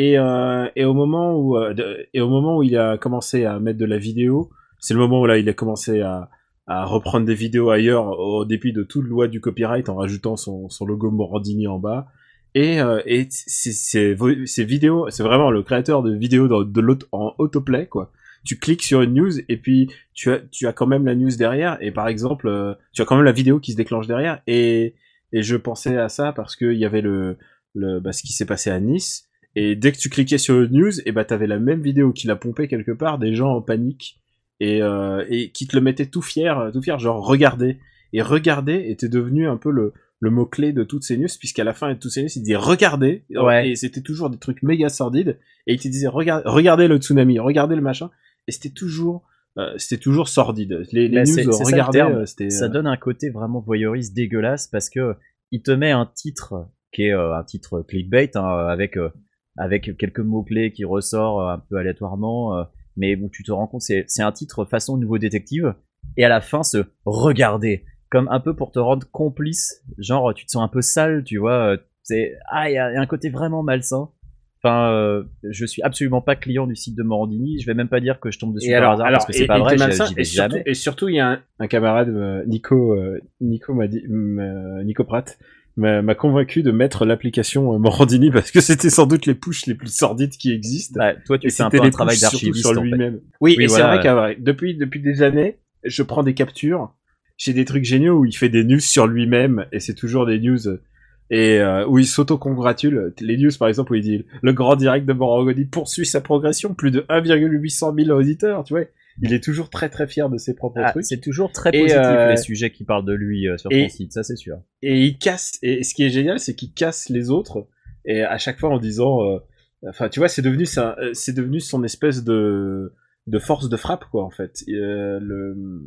Et, euh, et au moment où euh, et au moment où il a commencé à mettre de la vidéo, c'est le moment où là il a commencé à, reprendre des vidéos ailleurs au dépit de toute loi du copyright en rajoutant son, logo Morandini en bas. Et, euh, ces vidéos, c'est vraiment le créateur de vidéos de en autoplay quoi. Tu cliques sur une news et puis tu as quand même la news derrière et par exemple tu as quand même la vidéo qui se déclenche derrière et je pensais à ça parce que il y avait le bah, ce qui s'est passé à Nice et dès que tu cliquais sur une news et bah t'avais la même vidéo qu'il a pompé quelque part des gens en panique. Et euh, et qui te le mettaient tout fier tout fier genre regardez. Et regarder était devenu un peu le le mot clé de toutes ces news puisqu'à la fin de toutes ces news il disait regardez. Ouais. et c'était toujours des trucs méga sordides. Et il te disait regardez regardez le tsunami regardez le machin. Et c'était toujours euh, c'était toujours sordide. Les, les Bah, news ça regardez terme. euh, ça euh, donne un côté vraiment voyeuriste dégueulasse parce que il te met un titre qui est euh, un titre clickbait hein, avec euh, avec quelques mots clés qui ressort euh, un peu aléatoirement, euh, mais où tu te rends compte c'est c'est un titre façon nouveau détective et à la fin se regarder comme un peu pour te rendre complice, genre tu te sens un peu sale, tu vois, euh, c'est ah il y, a il y a un côté vraiment malsain. Enfin, euh, je suis absolument pas client du site de Morandini. Je vais même pas dire que je tombe dessus Et par alors, hasard alors, parce que c'est et- pas et vrai. vais et surtout, et surtout, il y a un, un camarade, euh, Nico, euh, Nico m'a dit, euh, Nico Pratt, m'a m'a convaincu de mettre l'application euh, Morandini [laughs] parce que c'était sans doute les pushs les plus sordides qui existent. Bah, toi, tu fais un peu un travail d'archiviste sur en fait. lui-même. Oui, Oui, et voilà, c'est vrai ouais. qu'à vrai, depuis depuis des années, je prends des captures. J'ai des trucs géniaux où il fait des news sur lui-même et c'est toujours des news euh, et euh, où il s'auto-congratule. Les news par exemple où il dit le grand direct de Morandini poursuit sa progression, plus de 1,800 000 auditeurs, tu vois. Il est toujours très très fier de ses propres Ah, trucs. c'est toujours très Et, positif euh, les sujets qui parlent de lui euh, sur et- son site, ça c'est sûr. et il casse et ce qui est génial c'est qu'il casse les autres et à chaque fois en disant euh, enfin tu vois c'est devenu c'est devenu son espèce de de force de frappe quoi en fait le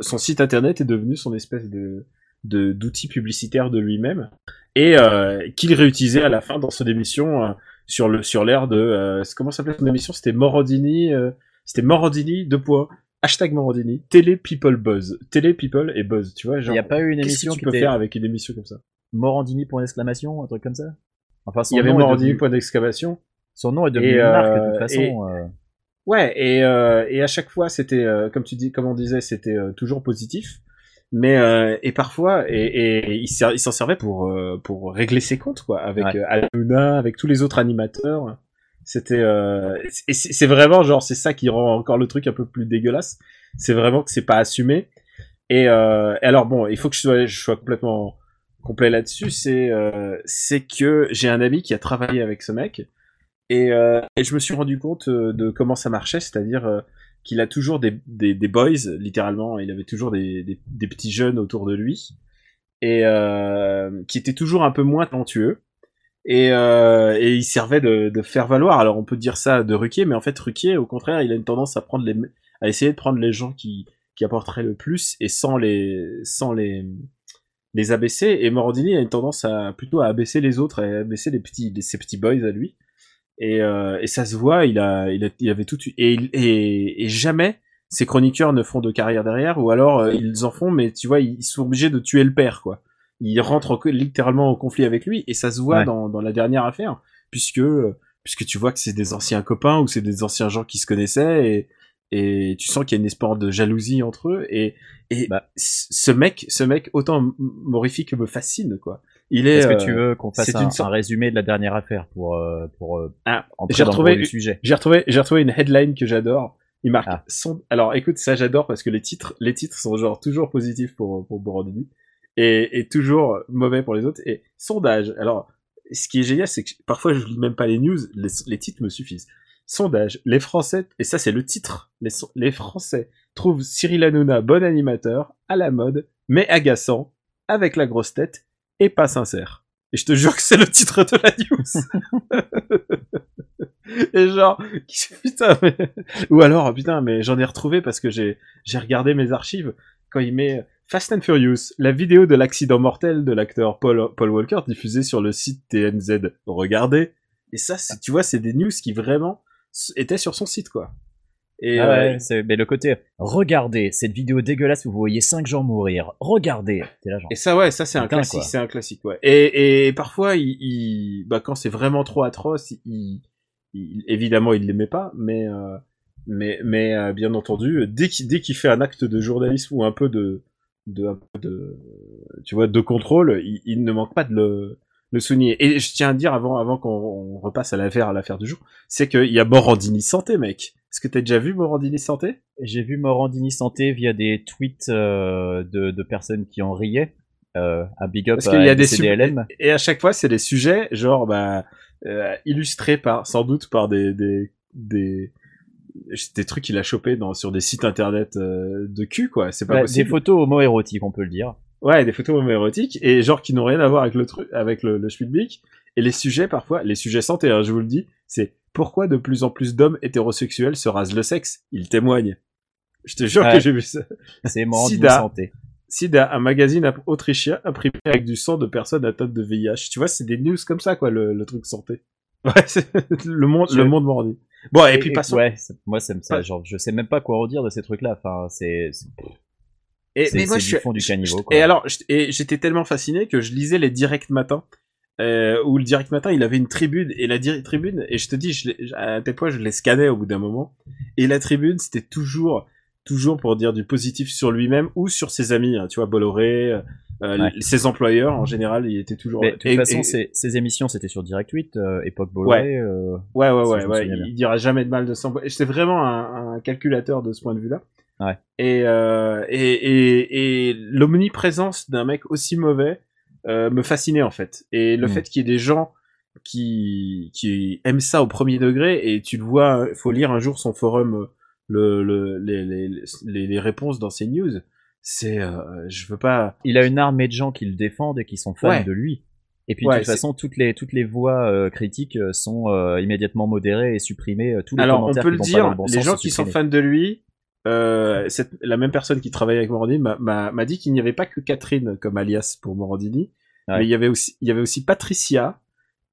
son site internet est devenu son espèce de de d'outil publicitaire de lui-même et euh, qu'il réutilisait à la fin dans son émission euh, sur le sur l'air de euh, comment s'appelait son émission? C'était Morandini euh, c'était Morandini deux points hashtag Morandini télé people buzz télé people et buzz tu vois Il n'y a pas eu une émission que tu qui peux était faire avec une émission comme ça? Morandini point d'exclamation, un truc comme ça? Enfin, son Il y avait Morandini devenu- point d'exclamation. Son nom est devenu Et, une marque de euh, toute façon. euh, Ouais, et, euh, et à chaque fois, c'était, euh, comme tu dis, comme on disait, c'était euh, toujours positif. Mais euh, et parfois, et, et il s'en servait pour euh, pour régler ses comptes quoi, avec Ouais. Aluna, avec tous les autres animateurs. C'était euh, c'est vraiment genre c'est ça qui rend encore le truc un peu plus dégueulasse. C'est vraiment que c'est pas assumé. Et, euh, alors bon, il faut que je sois, je sois complètement complet là-dessus. C'est euh, c'est que j'ai un ami qui a travaillé avec ce mec et, euh, et je me suis rendu compte euh, de comment ça marchait, c'est-à-dire euh, qu'il a toujours des, des, boys, littéralement, il avait toujours des, des, des petits jeunes autour de lui, et euh, qui étaient toujours un peu moins talentueux, et, euh, et il servait de, de faire valoir. Alors on peut dire ça de Ruquier, mais en fait Ruquier, au contraire, il a une tendance à prendre les, à essayer de prendre les gens qui, qui apporteraient le plus et sans les, sans les, les abaisser. Et Morandini a une tendance à plutôt à abaisser les autres, à abaisser les petits, les- ses petits boys à lui. Et, euh, et ça se voit, il a, il, a, il avait tout et, et, et jamais ces chroniqueurs ne font de carrière derrière, ou alors euh, ils en font, mais tu vois, ils sont obligés de tuer le père, quoi. Ils rentrent en- littéralement en conflit avec lui, et ça se voit Ouais. dans, dans la dernière affaire, puisque puisque tu vois que c'est des anciens copains ou c'est des anciens gens qui se connaissaient, et, et tu sens qu'il y a une espèce de jalousie entre eux, et, et Bah. ce mec, ce mec, autant Morifique me fascine, quoi. Il est. Est-ce que euh, tu veux qu'on fasse c'est un, une sorte- un résumé de la dernière affaire pour euh, pour euh, Ah, j'ai retrouvé le sujet? J'ai retrouvé, j'ai retrouvé une headline que j'adore. Il marque Ah. son. Alors, écoute, ça j'adore parce que les titres, les titres sont genre toujours positifs pour pour Borandini et, toujours mauvais pour les autres. Et sondage. Alors, ce qui est génial, c'est que parfois je lis même pas les news, les, titres me suffisent. Sondage. Les Français, et ça c'est le titre. Les, Français trouvent Cyril Hanouna bon animateur, à la mode, mais agaçant, avec la grosse tête et pas sincère. Et je te jure que c'est le titre de la news. [laughs] Et genre, [laughs] putain, mais... ou alors, putain, mais j'en ai retrouvé parce que j'ai regardé mes archives quand il met Fast and Furious, la vidéo de l'accident mortel de l'acteur Paul, Paul Walker diffusée sur le site TMZ. Regardez. Et ça, tu vois, c'est des news qui vraiment étaient sur son site, quoi. Et, Ah euh, ouais, c'est- mais le côté regardez cette vidéo dégueulasse où vous voyez cinq gens mourir regardez t'es là genre Et ça, ouais, ça c'est un classique, c'est un classique, ouais. Et, et parfois, il, il- bah, quand c'est vraiment trop atroce, il, il- évidemment, il l'aimait pas, mais, euh, mais, mais euh, bien entendu, dès qu'il, dès qu'il fait un acte de journalisme ou un peu de, de, un peu de, tu vois, de contrôle, il, il ne manque pas de le, le souligner. Et je tiens à dire avant, avant qu'on on repasse à l'affaire, à l'affaire du jour, c'est qu'il y a Morandini Santé, mec. Est-ce que t'as déjà vu Morandini Santé? J'ai vu Morandini Santé via des tweets euh, de, de personnes qui en riaient euh, un big up Parce qu'il y a des CDLM et à chaque fois c'est des sujets genre bah euh, illustrés par sans doute par des des des, des trucs qu'il a chopé dans sur des sites internet euh, de cul quoi c'est pas des possible photos homo-érotiques on peut le dire ouais des photos homoérotiques et genre qui n'ont rien à voir avec le truc avec le, le schmilblick et les sujets parfois les sujets santé hein, je vous le dis c'est pourquoi de plus en plus d'hommes hétérosexuels se rasent le sexe? Ils témoignent je te jure Ouais. que j'ai vu ça c'est Morandini Sida. Santé SIDA, un magazine autrichien imprimé avec du sang de personnes atteintes de VIH. Tu vois, c'est des news comme ça, quoi, le, le truc santé. Ouais, c'est [laughs] le monde, Je- le monde mordi. Bon, et, puis passons. ouais moi ça me ça, genre je sais même pas quoi redire de ces trucs là enfin c'est Et, mais moi, je suis- fond du caniveau, quoi. Et alors, et j'étais tellement fasciné que je lisais les directs matins. Euh, où le direct matin, il avait une tribune et la tribune et je te dis, je à tel point je les scannais au bout d'un moment. Et la tribune, c'était toujours, toujours pour dire du positif sur lui-même ou sur ses amis. hein, tu vois, Bolloré, euh, Ouais. ses employeurs en général, il était toujours. mais de toute et- façon et- ces émissions c'était sur Direct 8 euh, époque Bolloré euh, Ouais, ouais, ouais, ouais. souviens Il, il dira jamais de mal de son. C'est vraiment un, un calculateur de ce point de vue-là. Ouais. Et, euh, et, et, l'omniprésence d'un mec aussi mauvais euh, me fascinait en fait. Et le Mm. fait qu'il y ait des gens qui, qui aiment ça au premier degré et tu le vois, faut lire un jour son forum, euh, le, le, les, les, les, réponses dans ses news. C'est, euh, je veux pas. il a une armée de gens qui le défendent et qui sont fans Ouais. de lui. Et puis Ouais, de toute façon, toutes les toutes les voix euh, critiques euh, sont euh, immédiatement modérées et supprimées. Tous les Alors, on peut le dire, bon les gens qui sont fans de lui, euh, cette, la même personne qui travaille avec Morandini m'a- dit qu'il n'y avait pas que Catherine comme alias pour Morandini, Ouais. mais il y avait aussi, il y avait aussi Patricia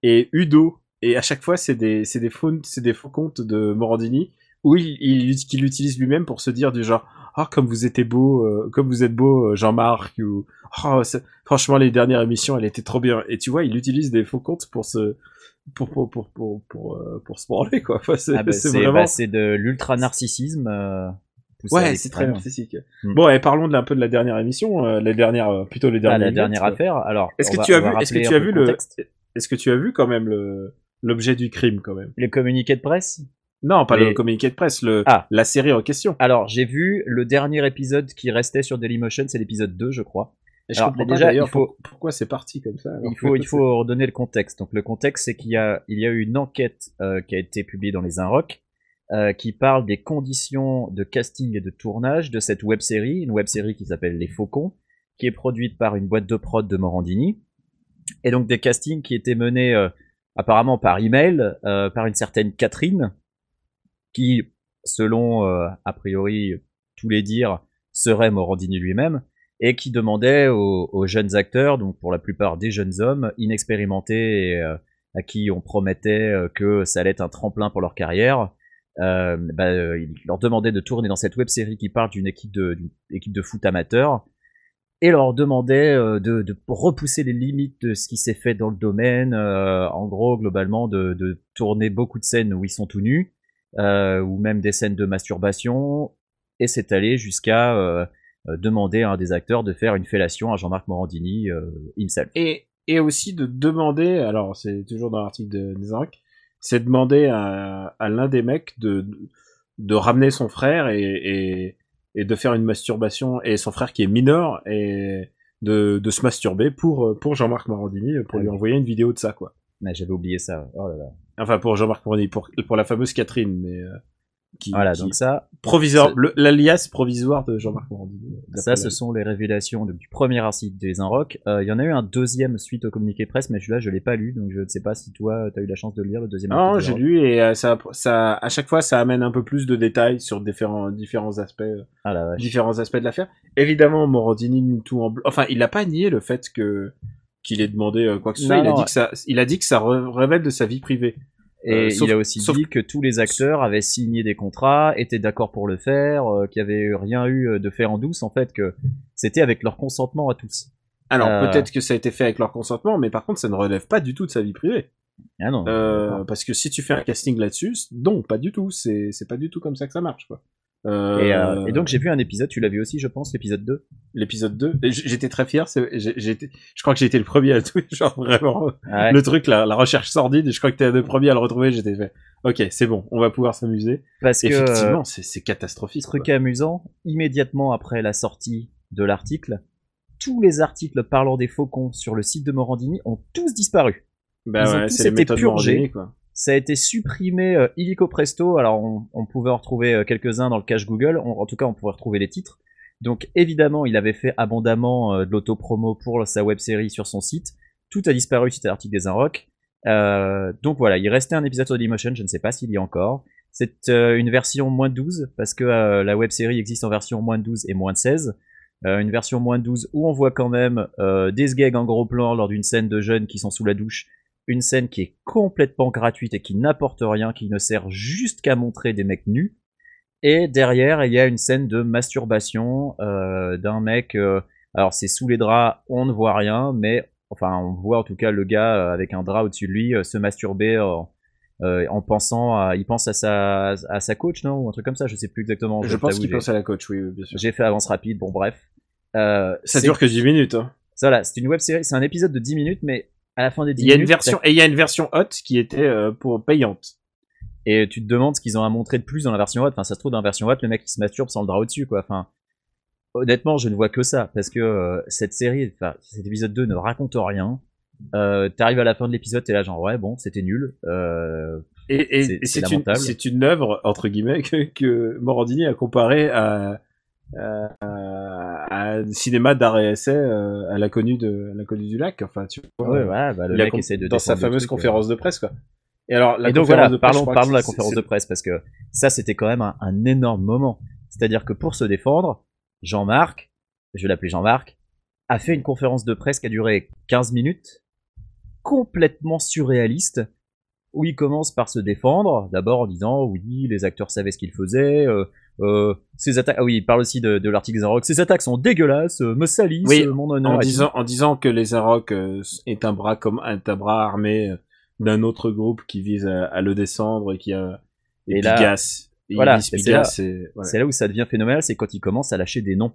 et Udo. Et à chaque fois, c'est des, c'est des faux, c'est des faux comptes de Morandini où il, il, qu'il utilise lui-même pour se dire du genre, ah, comme vous étiez beau, euh, comme vous êtes beau, euh, Jean-Marc, ou, oh, c'est- franchement, les dernières émissions, elles étaient trop bien. Et tu vois, il utilise des faux comptes pour se, pour pour pour pour pour, euh, pour se branler quoi. Enfin, c'est Ah bah, vraiment. bah, c'est de l'ultra narcissisme. euh, ouais, c'est très narcissique. Mm. Bon, et parlons de, un peu de la dernière émission, euh, euh, plutôt les Ah, dernières. la minutes, dernière quoi. affaire. Alors, Est-ce que va- tu as vu, est-ce que tu as vu le est-ce que tu as vu quand même le l'objet du crime quand même? Les communiqués de presse? Non, pas le communiqué de presse, le Ah. la série en question. Alors, j'ai vu le dernier épisode qui restait sur Dailymotion, c'est l'épisode 2, je crois. Et je Alors, comprends pas déjà, d'ailleurs faut- pourquoi c'est parti comme ça. Il faut, il faut redonner le contexte. Donc, le contexte, c'est qu'il y a, il y a eu une enquête euh, qui a été publiée dans les Inrocks euh, qui parle des conditions de casting et de tournage de cette web série, une web série qui s'appelle Les Faucons, qui est produite par une boîte de prod de Morandini. Et donc, des castings qui étaient menés euh, apparemment par email euh, par une certaine Catherine, qui, selon euh, a priori tous les dires, serait Morandini lui-même et qui demandait aux, jeunes acteurs, donc pour la plupart des jeunes hommes inexpérimentés et euh, à qui on promettait euh, que ça allait être un tremplin pour leur carrière, bah, il leur demandait de tourner dans cette web série qui parle d'une équipe de, équipe de foot amateur et leur demandait de, de repousser les limites de ce qui s'est fait dans le domaine, en gros globalement de, de tourner beaucoup de scènes où ils sont tout nus, euh, ou même des scènes de masturbation, et c'est allé jusqu'à euh, euh, demander à un des acteurs de faire une fellation à Jean-Marc Morandini euh, himself. et et aussi de demander, alors c'est toujours dans l'article de Nezarek, c'est demander à, à l'un des mecs de, de ramener son frère et, et, et de faire une masturbation, et son frère qui est mineur, et de, de se masturber pour, pour Jean-Marc Morandini, pour Ah lui oui. envoyer une vidéo de ça, quoi. Mais J'avais oublié ça. Oh là là. Enfin, pour Jean-Marc Morandini, pour, pour la fameuse Catherine, mais... euh, qui, Voilà, qui- donc ça, provisoire, l'alias provisoire de Jean-Marc Morandini. d'après ça, ce sont les révélations du premier article des Inrocks. Euh, Il y en a eu un deuxième suite au communiqué presse, mais celui-là, je l'ai pas lu, donc je ne sais pas si toi, tu as eu la chance de le lire, le deuxième Non, article des j'ai lu et euh, ça, ça, à chaque fois, ça amène un peu plus de détails sur différents, différents aspects, euh, Ah différents aspects de l'affaire. Évidemment, Morandini nie tout en blanc. Enfin, il a pas nié le fait que qu'il ait demandé euh, quoi que ce soit. Non, il a non, dit que ça, il a dit que ça re- révèle de sa vie privée. Et Euh, sauf- il a aussi sauf- dit que tous les acteurs avaient signé des contrats, étaient d'accord pour le faire, euh, qu'il n'y avait rien eu de fait en douce, en fait, que c'était avec leur consentement à tous. Alors Euh. peut-être que ça a été fait avec leur consentement, mais par contre, ça ne relève pas du tout de sa vie privée. Ah non. Euh, d'accord. parce que si tu fais un casting là-dessus, non, pas du tout. C'est, c'est pas du tout comme ça que ça marche, quoi. Euh, Et, euh, et donc j'ai vu un épisode, tu l'as vu aussi, je pense, l'épisode 2. l'épisode 2. Et j- J'étais très fier. je crois que j'ai été le premier à le trouver. [laughs] Genre vraiment, Ah ouais. le truc, la, la recherche sordide. Je crois que t'es le premier à le retrouver. J'étais fait. Ok, c'est bon, on va pouvoir s'amuser. Parce que Effectivement, c'est catastrophique. truc quoi. amusant, immédiatement après la sortie de l'article, tous les articles parlant des faucons sur le site de Morandini ont tous disparu. Bah ils ont ouais, tous été purgés. Morandini, quoi. Ça a été supprimé euh, illico presto. Alors, on, on pouvait en retrouver euh, quelques-uns dans le cache Google. En tout cas, on pouvait retrouver les titres. Donc, évidemment, il avait fait abondamment euh, de l'autopromo pour sa web série sur son site. Tout a disparu à l'article des Inrocks. Euh, donc voilà, il restait un épisode sur Dailymotion. Je ne sais pas s'il y a encore. C'est euh, une version moins 12 parce que euh, la web série existe en version moins 12 et moins 16. Euh, une version moins 12 où on voit quand même euh, des gags en gros plan lors d'une scène de jeunes qui sont sous la douche une scène qui est complètement gratuite et qui n'apporte rien, qui ne sert juste qu'à montrer des mecs nus. Et derrière, il y a une scène de masturbation euh, d'un mec. euh, alors c'est sous les draps, on ne voit rien, mais enfin on voit en tout cas le gars euh, avec un drap au-dessus de lui se masturber euh, en pensant, à, il pense à sa à sa coach non? Ou un truc comme ça, je sais plus exactement. Je Je pense qu'il pense à la coach, oui, bien sûr. J'ai fait avance rapide, bon bref. Euh, Ça dure que 10 minutes. Hein. Voilà, c'est une web série, c'est un épisode de 10 minutes, mais à la fin des 10 Il y a une version et il y a une version hot qui était euh, pour payante. et tu te demandes ce qu'ils ont à montrer de plus dans la version hot. Enfin, ça se trouve dans la version hot, le mec qui se masturbe sans le drap au-dessus, quoi. Enfin, honnêtement, je ne vois que ça parce que euh, cette série, enfin, cet épisode 2 ne raconte rien. Euh, T'arrives à la fin de l'épisode, t'es là genre ouais bon, c'était nul. Euh, Et, et- C'est- une, c'est une œuvre entre guillemets que, que Morandini a comparé à, à, à un cinéma d'art et essai euh, à l'inconnu de à l'inconnu du lac. Enfin, tu vois. ouais, ouais, bah, le mec essaie de dans sa fameuse truc, euh. conférence de presse quoi. Et alors la et donc conférence voilà, de presse, parlons, parlons de la conférence de presse parce que ça c'était quand même un, un énorme moment. C'est-à-dire que pour se défendre, Jean-Marc, je vais l'appeler Jean-Marc, a fait une conférence de presse qui a duré 15 minutes, complètement surréaliste, où il commence par se défendre, d'abord en disant oui, les acteurs savaient ce qu'ils faisaient, euh, ces attaques, ah oui, il parle aussi de, de l'article Rock, ces attaques sont dégueulasses, euh, me salissent, Oui, euh, mon honneur. en disant en disant que les Arocs euh, est un bras comme un, bras armé euh, d'un autre groupe qui vise à, à le descendre et qui a et, Et voilà, c'est là- c'est voilà. C'est là où ça devient phénoménal, c'est quand il commence à lâcher des noms.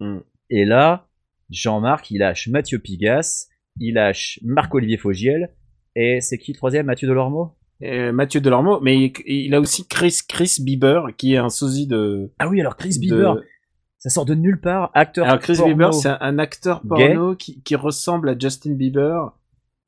Mm. Et là, Jean-Marc, il lâche Mathieu Pigas, il lâche Marc-Olivier Fogiel, et c'est qui le troisième, Mathieu Delormeau? Euh, Mathieu Delormeau, mais il, il a aussi Chris Chris Bieber qui est un sosie de. Ah oui, alors Chris de- Bieber, ça sort de nulle part, acteur Alors Chris porno. Bieber, c'est un, un acteur porno qui, qui ressemble à Justin Bieber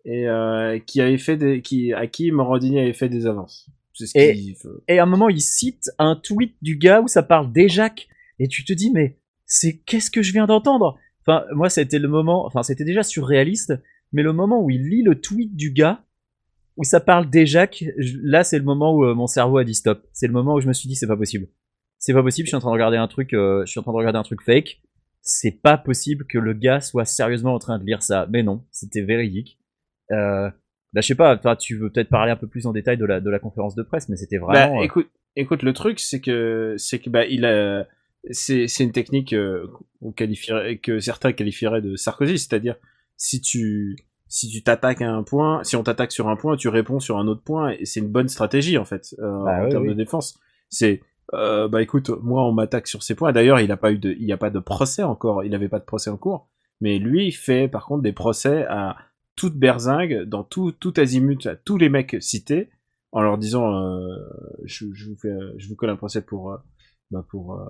et euh, qui avait fait des, qui à qui Morandini avait fait des avances. C'est ce Et-. Et à un moment, il cite un tweet du gars où ça parle d'Ejac, et tu te dis, mais c'est qu'est-ce que je viens d'entendre? Enfin, moi, c'était le moment, enfin, c'était déjà surréaliste, mais le moment où il lit le tweet du gars, où ça parle d'Ejac, là, c'est le moment où euh, mon cerveau a dit stop. C'est le moment où je me suis dit, c'est pas possible. C'est pas possible, je suis en train de regarder un truc, euh, je suis en train de regarder un truc fake. C'est pas possible que le gars soit sérieusement en train de lire ça. Mais non, c'était véridique. Euh, bah, je sais pas, tu veux peut-être parler un peu plus en détail de la, de la conférence de presse, mais c'était Bah, vraiment. euh, écoute, écoute, le truc, c'est que, c'est que, bah, il a, c'est, c'est une technique euh, qu'on qualifierait, que certains qualifieraient de Sarkozy, c'est-à-dire, si tu, si tu t'attaques à un point, si on t'attaque sur un point, tu réponds sur un autre point, et c'est une bonne stratégie, en fait, euh, Bah en oui, termes oui. de défense. C'est, euh, bah, écoute, moi, on m'attaque sur ces points. D'ailleurs, il a pas eu de, il n'y a pas de procès encore, il n'avait pas de procès en cours. Mais lui, il fait, par contre, des procès à toute berzingue, dans tout, tout azimut, à tous les mecs cités, en leur disant euh, je, je vous fais je vous colle un procès pour euh, bah, pour euh,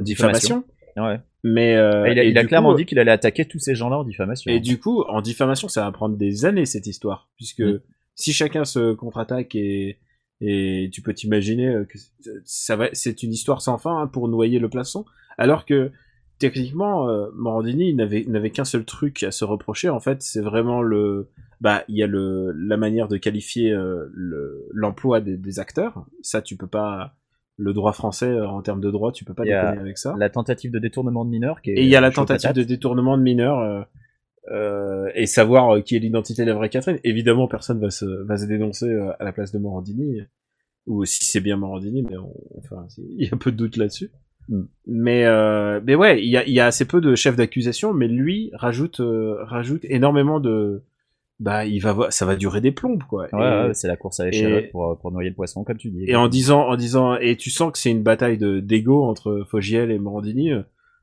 diffamation Ouais. mais euh, il a, et il a clairement coup- dit qu'il allait attaquer tous ces gens-là en diffamation. et du coup en diffamation ça va prendre des années cette histoire puisque Mm. si chacun se contre-attaque et et tu peux t'imaginer euh, que ça va c'est une histoire sans fin hein, pour noyer le poisson alors que techniquement euh, Morandini n'avait n'avait qu'un seul truc à se reprocher en fait c'est vraiment le bah il y a le la manière de qualifier euh, le l'emploi des, des acteurs ça tu peux pas le droit français euh, en termes de droit tu peux pas déconner avec ça La tentative de détournement de mineurs qui est et il y a la tentative patate. de détournement de mineurs euh, euh, et savoir euh, qui est l'identité de la vraie Catherine. Évidemment, personne va se va se dénoncer à la place de Morandini ou si c'est bien Morandini, mais on- enfin [laughs] il y a peu de doute là-dessus. Mm. Mais euh, mais ouais, il y a il y a assez peu de chefs d'accusation, mais lui rajoute euh, rajoute énormément de bah il va voir ça va durer des plombes quoi. Ouais, c'est la course à l'échalote pour, pour noyer le poisson, comme tu dis. et en disant, en disant, et tu sens que c'est une bataille de d'ego entre Fogiel et Morandini.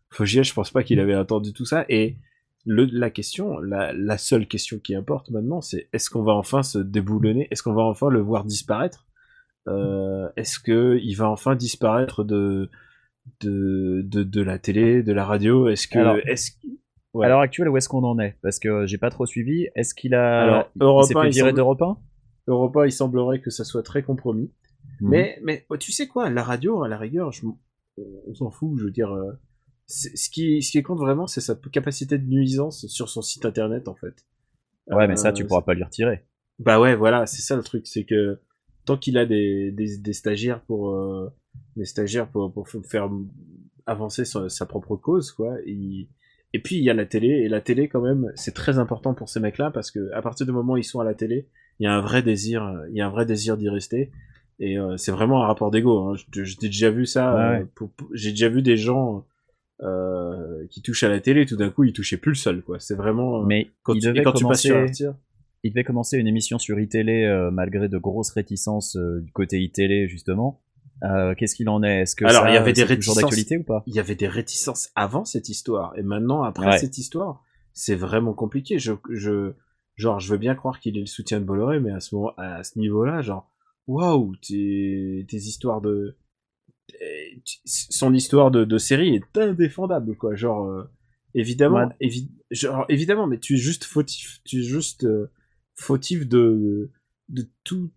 Fogiel, je pense pas qu'il avait attendu tout ça. Et le, la question, la, la seule question qui importe maintenant, c'est est-ce qu'on va enfin se déboulonner? Est-ce qu'on va enfin le voir disparaître? Euh, Est-ce que il va enfin disparaître de de, de de la télé, de la radio? Est-ce que Alors- est-ce ouais. À l'heure actuelle, où est-ce qu'on en est? Parce que j'ai pas trop suivi. Est-ce qu'il a. Alors, Europe il s'est 1, fait il virer semble- d'Europe 1 Europa, il semblerait que ça soit très compromis. Mhm. Mais, mais oh, tu sais quoi, la radio, à la rigueur, je, on s'en fout, je veux dire. euh, ce, qui, ce qui compte vraiment, c'est sa capacité de nuisance sur son site internet, en fait. Ouais, mais ça, Euh, tu pourras pas lui retirer. Bah ouais, voilà, c'est ça le truc, c'est que tant qu'il a des, des, des stagiaires pour euh, des stagiaires pour, pour faire avancer sa, sa propre cause, quoi. il- Et puis il y a la télé, et la télé quand même, c'est très important pour ces mecs-là parce que à partir du moment où ils sont à la télé, il y a un vrai désir, euh, il y a un vrai désir d'y rester. Et euh, c'est vraiment un rapport d'ego. Hein. J'ai déjà vu ça. Ouais, euh, ouais. pour- pour- J'ai déjà vu des gens euh, qui touchent à la télé, tout d'un coup ils touchaient plus le sol, quoi. C'est vraiment euh, Mais quand, il tu, et quand tu passes sur un commencer. Il devait commencer une émission sur iTélé euh, malgré de grosses réticences euh, du côté iTélé justement. Euh, Qu'est-ce qu'il en est? Est-ce que Alors, ça, il y avait des réticences. d'actualité ou pas? Il y avait des réticences avant cette histoire et maintenant après Ouais. cette histoire c'est vraiment compliqué je je genre je veux bien croire qu'il est le soutien de Bolloré mais à ce moment à ce niveau là genre waouh tes tes histoires de son histoire de, de série est indéfendable quoi genre euh, évidemment Ouais. évi- genre évidemment mais tu es juste fautif tu es juste euh, fautif de de tout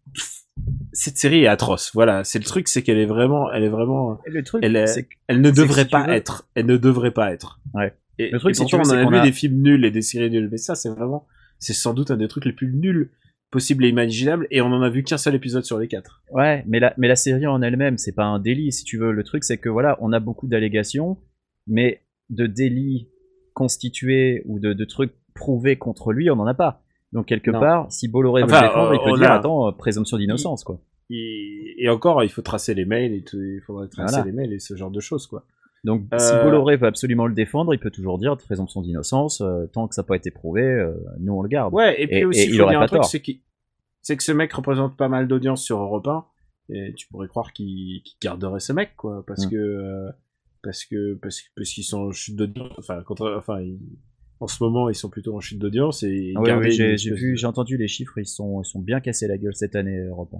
cette série est atroce voilà c'est le truc c'est qu'elle est vraiment elle est vraiment Le truc, Elle est- elle ne devrait si pas être. Elle ne devrait pas être. Ouais. Et Le truc, c'est en a qu'on vu a- des films nuls et des séries nulles, mais ça, c'est vraiment, c'est sans doute un des trucs les plus nuls possibles et imaginables, et on en a vu qu'un seul épisode sur les quatre. Ouais, mais la, mais la série en elle-même, c'est pas un délit, si tu veux. Le truc, c'est que voilà, on a beaucoup d'allégations, mais de délits constitués ou de, de trucs prouvés contre lui, on n'en a pas. Donc, quelque Non. part, si Bolloré Enfin, veut le défendre, euh, il peut on dire, a- attends, euh, présomption d'innocence, quoi. Et, et encore, il faut tracer les mails et tout, il faudrait tracer Voilà. les mails et ce genre de choses, quoi. Donc, Euh, si Bolloré veut absolument le défendre, il peut toujours dire présomption d'innocence, euh, tant que ça n'a pas été prouvé, euh, nous on le garde. Ouais, et puis Et- aussi, et il il faut aurait dire pas un truc, c'est c'est que ce mec représente pas mal d'audience sur Europe 1 et tu pourrais croire qu'il garderait ce mec quoi parce Mm. que euh, parce que parce que parce qu'ils sont en chute d'audience enfin contre enfin ils- en ce moment ils sont plutôt en chute d'audience et Ah ouais, j'ai vu, j'ai entendu les chiffres, ils sont, ils sont bien cassés la gueule cette année, Europe 1.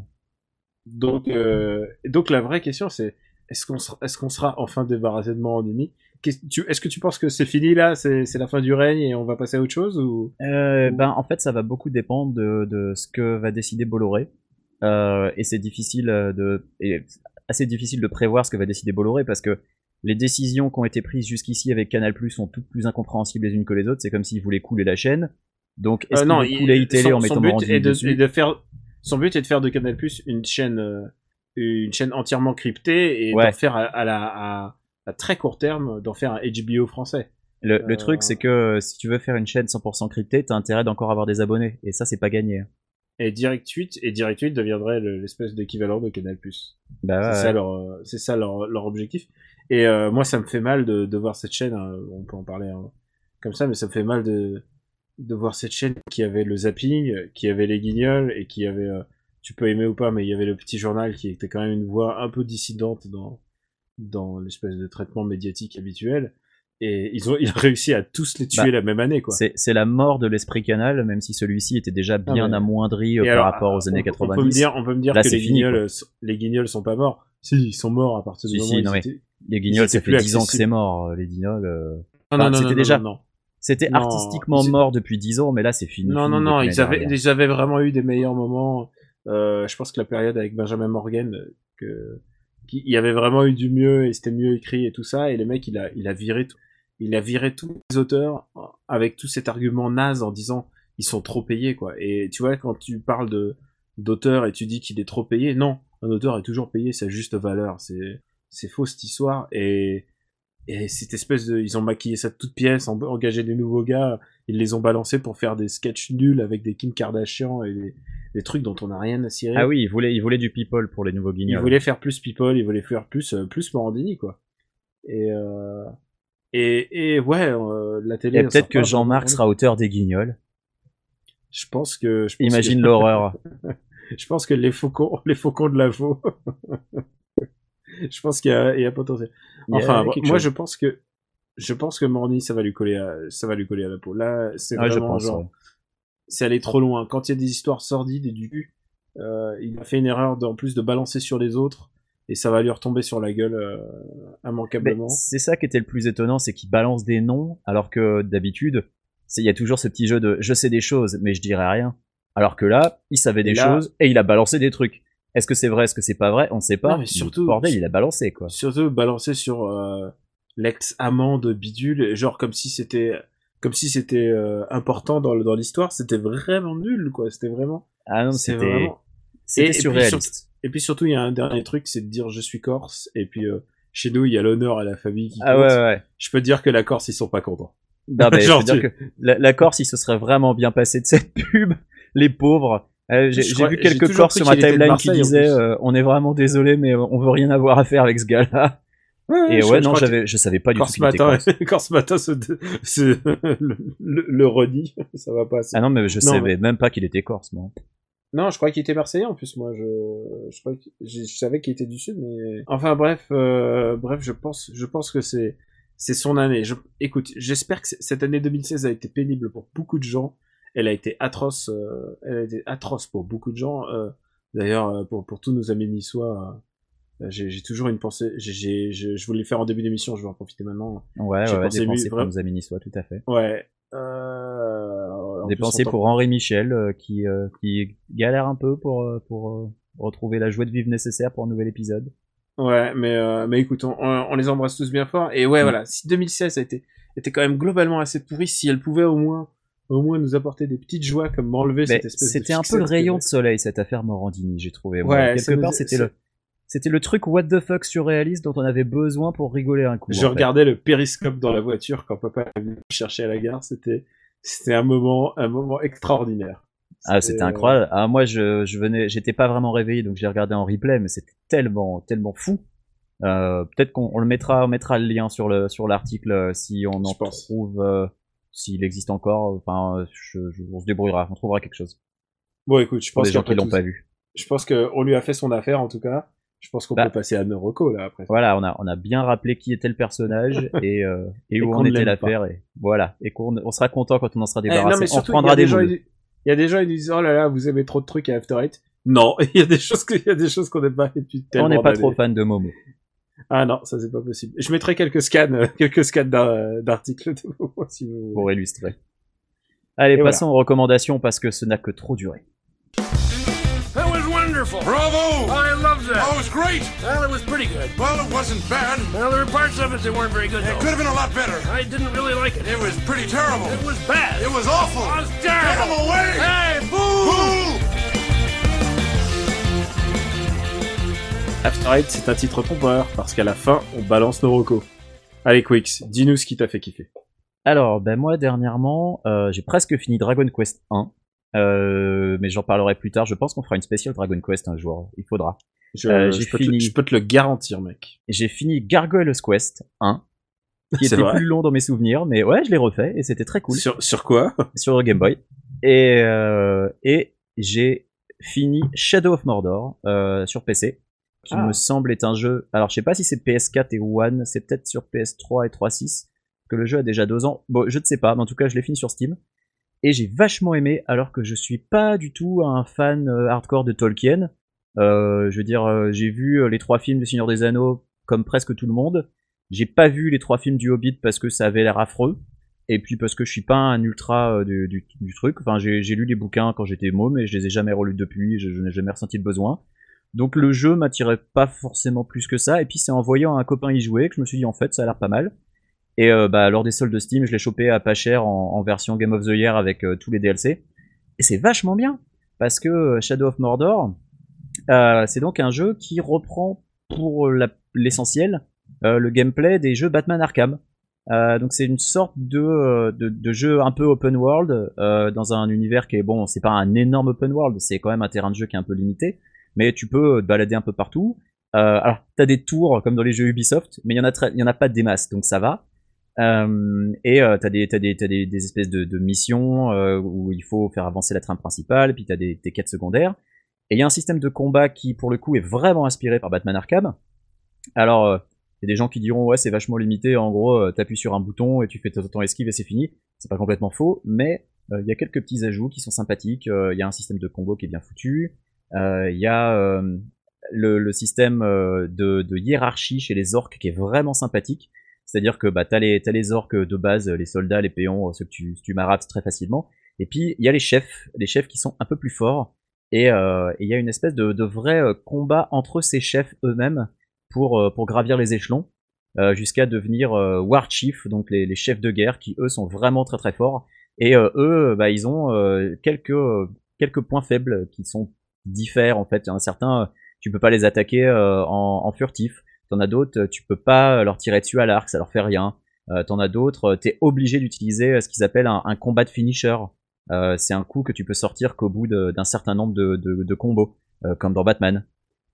donc euh, donc la vraie question c'est est-ce qu'on sera, est-ce qu'on sera enfin débarrassé de Morandini? Tu- Est-ce que tu penses que c'est fini là, c'est la fin du règne et on va passer à autre chose ou? Euh, Ou- ben, en fait, ça va beaucoup dépendre de, de ce que va décider Bolloré. Euh, et c'est difficile euh, de, et assez difficile de prévoir ce que va décider Bolloré parce que les décisions qui ont été prises jusqu'ici avec Canal+ sont toutes plus incompréhensibles les unes que les autres. C'est comme s'il voulait couler la chaîne. Donc, est-ce Euh, non, il- couler iTélé son- en son mettant but Morandini est de, faire son but est de faire de Canal Plus une chaîne euh, une chaîne entièrement cryptée et Ouais. d'en faire à, à la à, à très court terme d'en faire un HBO français. Le, le Euh, truc, c'est que si tu veux faire une chaîne 100% cryptée, t'as intérêt d'encore avoir des abonnés. Et ça, c'est pas gagné. Et Direct 8 et Direct 8 deviendrait le- l'espèce d'équivalent de Canal Plus. Bah, ouais, c'est ça leur c'est ça leur, leur objectif. Et euh, moi ça me fait mal de, de voir cette chaîne. hein, on peut en parler hein, comme ça, mais ça me fait mal de de voir cette chaîne qui avait le zapping, qui avait les guignols et qui avait euh, tu peux aimer ou pas, mais il y avait le petit journal qui était quand même une voix un peu dissidente dans dans l'espèce de traitement médiatique habituel. Et ils ont ils ont réussi à tous les tuer Bah, la même année quoi. C'est c'est la mort de l'esprit canal, même si celui-ci était déjà bien mais- amoindri euh, par alors, rapport aux années on- 90. On peut me dire, on peut me dire Là, que les fini, guignols, les guignols sont pas morts. Si, ils sont morts à partir du Si, moment où ils étaient- Les guignols, ça fait plus 10 ans que c'est mort. euh, Les guignols, euh, Non, Enfin, non, non, c'était déjà- non, non. c'était artistiquement mort depuis 10 ans, mais là, c'est fini. Non, fini non, non, ils avaient, ils avaient vraiment eu des meilleurs moments. Euh, je pense que la période avec Benjamin Morgan, euh, que, qu'il y avait vraiment eu du mieux et c'était mieux écrit et tout ça. Et le mec, il a, il a viré tout, il a viré tous les auteurs avec tout cet argument naze en disant ils sont trop payés, quoi. Et tu vois, quand tu parles de, d'auteur et tu dis qu'il est trop payé, non, un auteur est toujours payé sa juste valeur. C'est, c'est faux cette histoire. Et, et cette espèce de, ils ont maquillé ça de toutes pièces, en- engagé des nouveaux gars, ils les ont balancés pour faire des sketchs nuls avec des Kim Kardashian et des, des trucs dont on n'a rien à cirer. Ah oui, ils voulaient, ils voulaient du people pour les nouveaux Ils guignols. voulaient faire plus people, ils voulaient faire plus, euh, plus Morandini, quoi. Et, euh, et, et ouais, euh, la télé. Et peut-être que Jean-Marc sera auteur des guignols. Je pense que. Je pense Imagine que- l'horreur. [laughs] Je pense que les faucons, les faucons de la veau. [laughs] [laughs] je pense qu'il y a, il y a potentiel. A Enfin, moi, chose. je pense que, je pense que Morny, ça va lui coller à, ça va lui coller à la peau. Là, c'est je vraiment genre, ouais. c'est aller trop loin. Quand il y a des histoires sordides et du cul, euh, il a fait une erreur en plus de balancer sur les autres et ça va lui retomber sur la gueule euh, immanquablement. c'est ça qui était le plus étonnant, c'est qu'il balance des noms, alors que d'habitude, il y a toujours ce petit jeu de je sais des choses, mais je dirai rien. Alors que là, il savait des là- choses et il a balancé des trucs. Est-ce que c'est vrai, est-ce que c'est pas vrai? On ne sait pas. Non, mais surtout- bordel, il a balancé quoi. Surtout balancer sur euh, l'ex-amant de Bidule, genre comme si c'était, comme si c'était euh, important dans, dans l'histoire. C'était vraiment nul, quoi. C'était vraiment. Ah non, C'est c'était vraiment. c'était Et- et puis surréaliste. Et puis surtout, il y a un dernier truc, c'est de dire je suis corse. Et puis euh, chez nous, il y a l'honneur à la famille qui Ah compte. ouais ouais. ouais. Je peux dire que la Corse, ils sont pas contents. Non, mais [laughs] je Genre, veux dire que la, la Corse, il se serait vraiment bien passé de cette [laughs] pub. Les pauvres. Euh, j'ai vu quelques cru sur ma timeline qui disaient euh, on est vraiment désolé, mais on veut rien avoir à faire avec ce gars-là. Et je- ouais, je non, j'avais, je savais pas du tout Corse qu'il était matin, corse. [laughs] Matin se, se- [laughs] le, le, le redit, [laughs] ça va pas. Ah non, mais je Non, savais mais- même pas qu'il était corse, moi. Non, je crois qu'il était marseillais en plus. Moi, je, je crois que je, savais qu'il était du sud, mais enfin bref, euh, bref, je pense, je pense que c'est, c'est son année. Je, écoute, j'espère que cette année 2016 a été pénible pour beaucoup de gens. Elle a été atroce, euh, elle a été atroce pour beaucoup de gens. euh, D'ailleurs, euh, pour pour tous nos amis niçois, j'ai toujours une pensée. j'ai- je, voulais le faire en début d'émission, je vais en profiter maintenant. Ouais, ouais, ouais, pensé dépenser lui, pour nos amis niçois, tout à fait. Ouais. En tant- pour Henri Michel, qui, qui galère un peu pour, pour retrouver la joie de vivre nécessaire pour un nouvel épisode. Ouais, mais euh, mais écoute, on, on les embrasse tous bien fort. Et ouais, Mm. voilà, si 2016 a été était quand même globalement assez pourri, si elle pouvait au moins au moins nous apporter des petites joies comme m'enlever cette espèce de c'était un peu le rayon de soleil, cette affaire Morandini, j'ai trouvé. Ouais, Quelque part, c'était le, c'était le truc what the fuck surréaliste dont on avait besoin pour rigoler un coup. Je regardais le périscope dans la voiture quand papa est venu me chercher à la gare. C'était c'était un moment un moment extraordinaire. Ah, c'était euh, incroyable. Ah, moi, je, je venais, j'étais pas vraiment réveillé, donc j'ai regardé en replay, mais c'était tellement, tellement fou. Euh, peut-être qu'on on le mettra, on mettra le lien sur le, sur l'article euh, si on en trouve, euh, s'il existe encore. Enfin, euh, je, je- on se débrouillera, on trouvera quelque chose. Bon, écoute, je pour pense les gens qui qu'après l'ont pas vu. Je pense qu'on lui a fait son affaire, en tout cas. Je pense qu'on Bah. peut passer à Noroko, là, après. Voilà, on a, on a bien rappelé qui était le personnage [laughs] et, euh, et Et où ne était l'affaire. Et voilà. Et qu'on on sera content quand on en sera Eh, débarrassé. non, mais on surtout, prendra des des gens, il y a des gens, ils disent, oh là là, vous aimez trop de trucs à After Eight. Non, [laughs] il y a des choses y a des choses qu'on n'aime pas depuis tellement On n'est pas trop fan de Momo. Ah non, ça c'est pas possible. Je mettrai quelques scans, euh, quelques scans d'ar- d'articles de vous, [laughs] si vous pour illustrer. Allez, Et passons aux recommandations parce que ce n'a que trop duré. That was wonderful. Bravo! I loved that. Oh, it was great! Well, it was pretty good. Well, it wasn't bad. Well, there were parts of it that weren't very good. It though. could have been a lot better. I didn't really like it. It was pretty terrible. It was bad. It was awful. It was Get him terrible. away! Hey, boo! Boo! After Eight, c'est un titre trompeur, parce qu'à la fin, on balance Noroko. Allez, Quix, dis-nous ce qui t'a fait kiffer. Alors, ben moi dernièrement, euh, j'ai presque fini Dragon Quest 1, euh, mais j'en parlerai plus tard. Je pense qu'on fera une spéciale Dragon Quest un jour. Il faudra. Je, Euh, je peux te, fini. je peux te le garantir, mec. J'ai fini Gargoyle's Quest 1, qui était vrai plus long dans mes souvenirs, mais ouais, je l'ai refait et c'était très cool Sur, sur quoi? Sur Game Boy. Et euh, et j'ai fini Shadow of Mordor euh, sur PC, qui Ah. me semble est un jeu. Alors je sais pas si c'est PS4 et One, c'est peut-être sur PS3 et 3.6 que le jeu a déjà deux ans. Bon, je ne sais pas, mais en tout cas je l'ai fini sur Steam. Et j'ai vachement aimé, alors que je suis pas du tout un fan euh, hardcore de Tolkien. Euh, je veux dire, euh, j'ai vu euh, les trois films du Seigneur des Anneaux comme presque tout le monde. J'ai pas vu les trois films du Hobbit parce que ça avait l'air affreux. Et puis parce que je suis pas un ultra du, du, du truc. Enfin, j'ai j'ai lu les bouquins quand j'étais môme et je les ai jamais relus depuis. Je, je n'ai jamais ressenti le besoin. Donc le jeu m'attirait pas forcément plus que ça. Et puis c'est en voyant un copain y jouer que je me suis dit en fait ça a l'air pas mal. Et euh, bah, lors des soldes de Steam, je l'ai chopé à pas cher en, version Game of the Year avec euh, tous les DLC. Et c'est vachement bien parce que euh, Shadow of Mordor, c'est donc un jeu qui reprend pour l'essentiel le gameplay des jeux Batman Arkham. Donc c'est une sorte de, jeu un peu open world dans un univers qui est bon, c'est pas un énorme open world, c'est quand même un terrain de jeu qui est un peu limité, mais tu peux te balader un peu partout. Euh, alors t'as des tours comme dans les jeux Ubisoft, mais il y en en a pas des masses, donc ça va. Euh, et euh, t'as des des des, espèces de, missions euh, où il faut faire avancer la trame principale, puis t'as des, des quêtes secondaires. Et il y a un système de combat qui pour le coup est vraiment inspiré par Batman Arkham. Alors euh, il y a des gens qui diront ouais c'est vachement limité, en gros euh, t'appuies sur un bouton et tu fais ton esquive et c'est fini. C'est pas complètement faux, mais euh, il y a quelques petits ajouts qui sont sympathiques. Euh, Il y a un système de combo qui est bien foutu. Euh, Il y a euh, le, le système euh, de, de hiérarchie chez les orques qui est vraiment sympathique. C'est-à-dire que bah, t'as les, t'as les orques de base, les soldats, les péons, ceux que tu, tu marates très facilement. Et puis il y a les chefs, les chefs qui sont un peu plus forts. Et euh, il y a une espèce de, de vrai euh, combat entre ces chefs eux-mêmes pour, euh, pour gravir les échelons euh, jusqu'à devenir euh, War Chief, donc les, les chefs de guerre qui eux sont vraiment très très forts. Et euh, eux, bah, ils ont euh, quelques, euh, quelques points faibles qui sont diffèrent en fait. Il y en a certains, euh, tu peux pas les attaquer euh, en, en furtif. T'en as d'autres, tu peux pas leur tirer dessus à l'arc, ça leur fait rien. Euh, T'en as d'autres, t'es obligé d'utiliser euh, ce qu'ils appellent un, combat de finisher. Euh, c'est un coup que tu peux sortir qu'au bout d'un certain nombre de, de, combos, euh, comme dans Batman.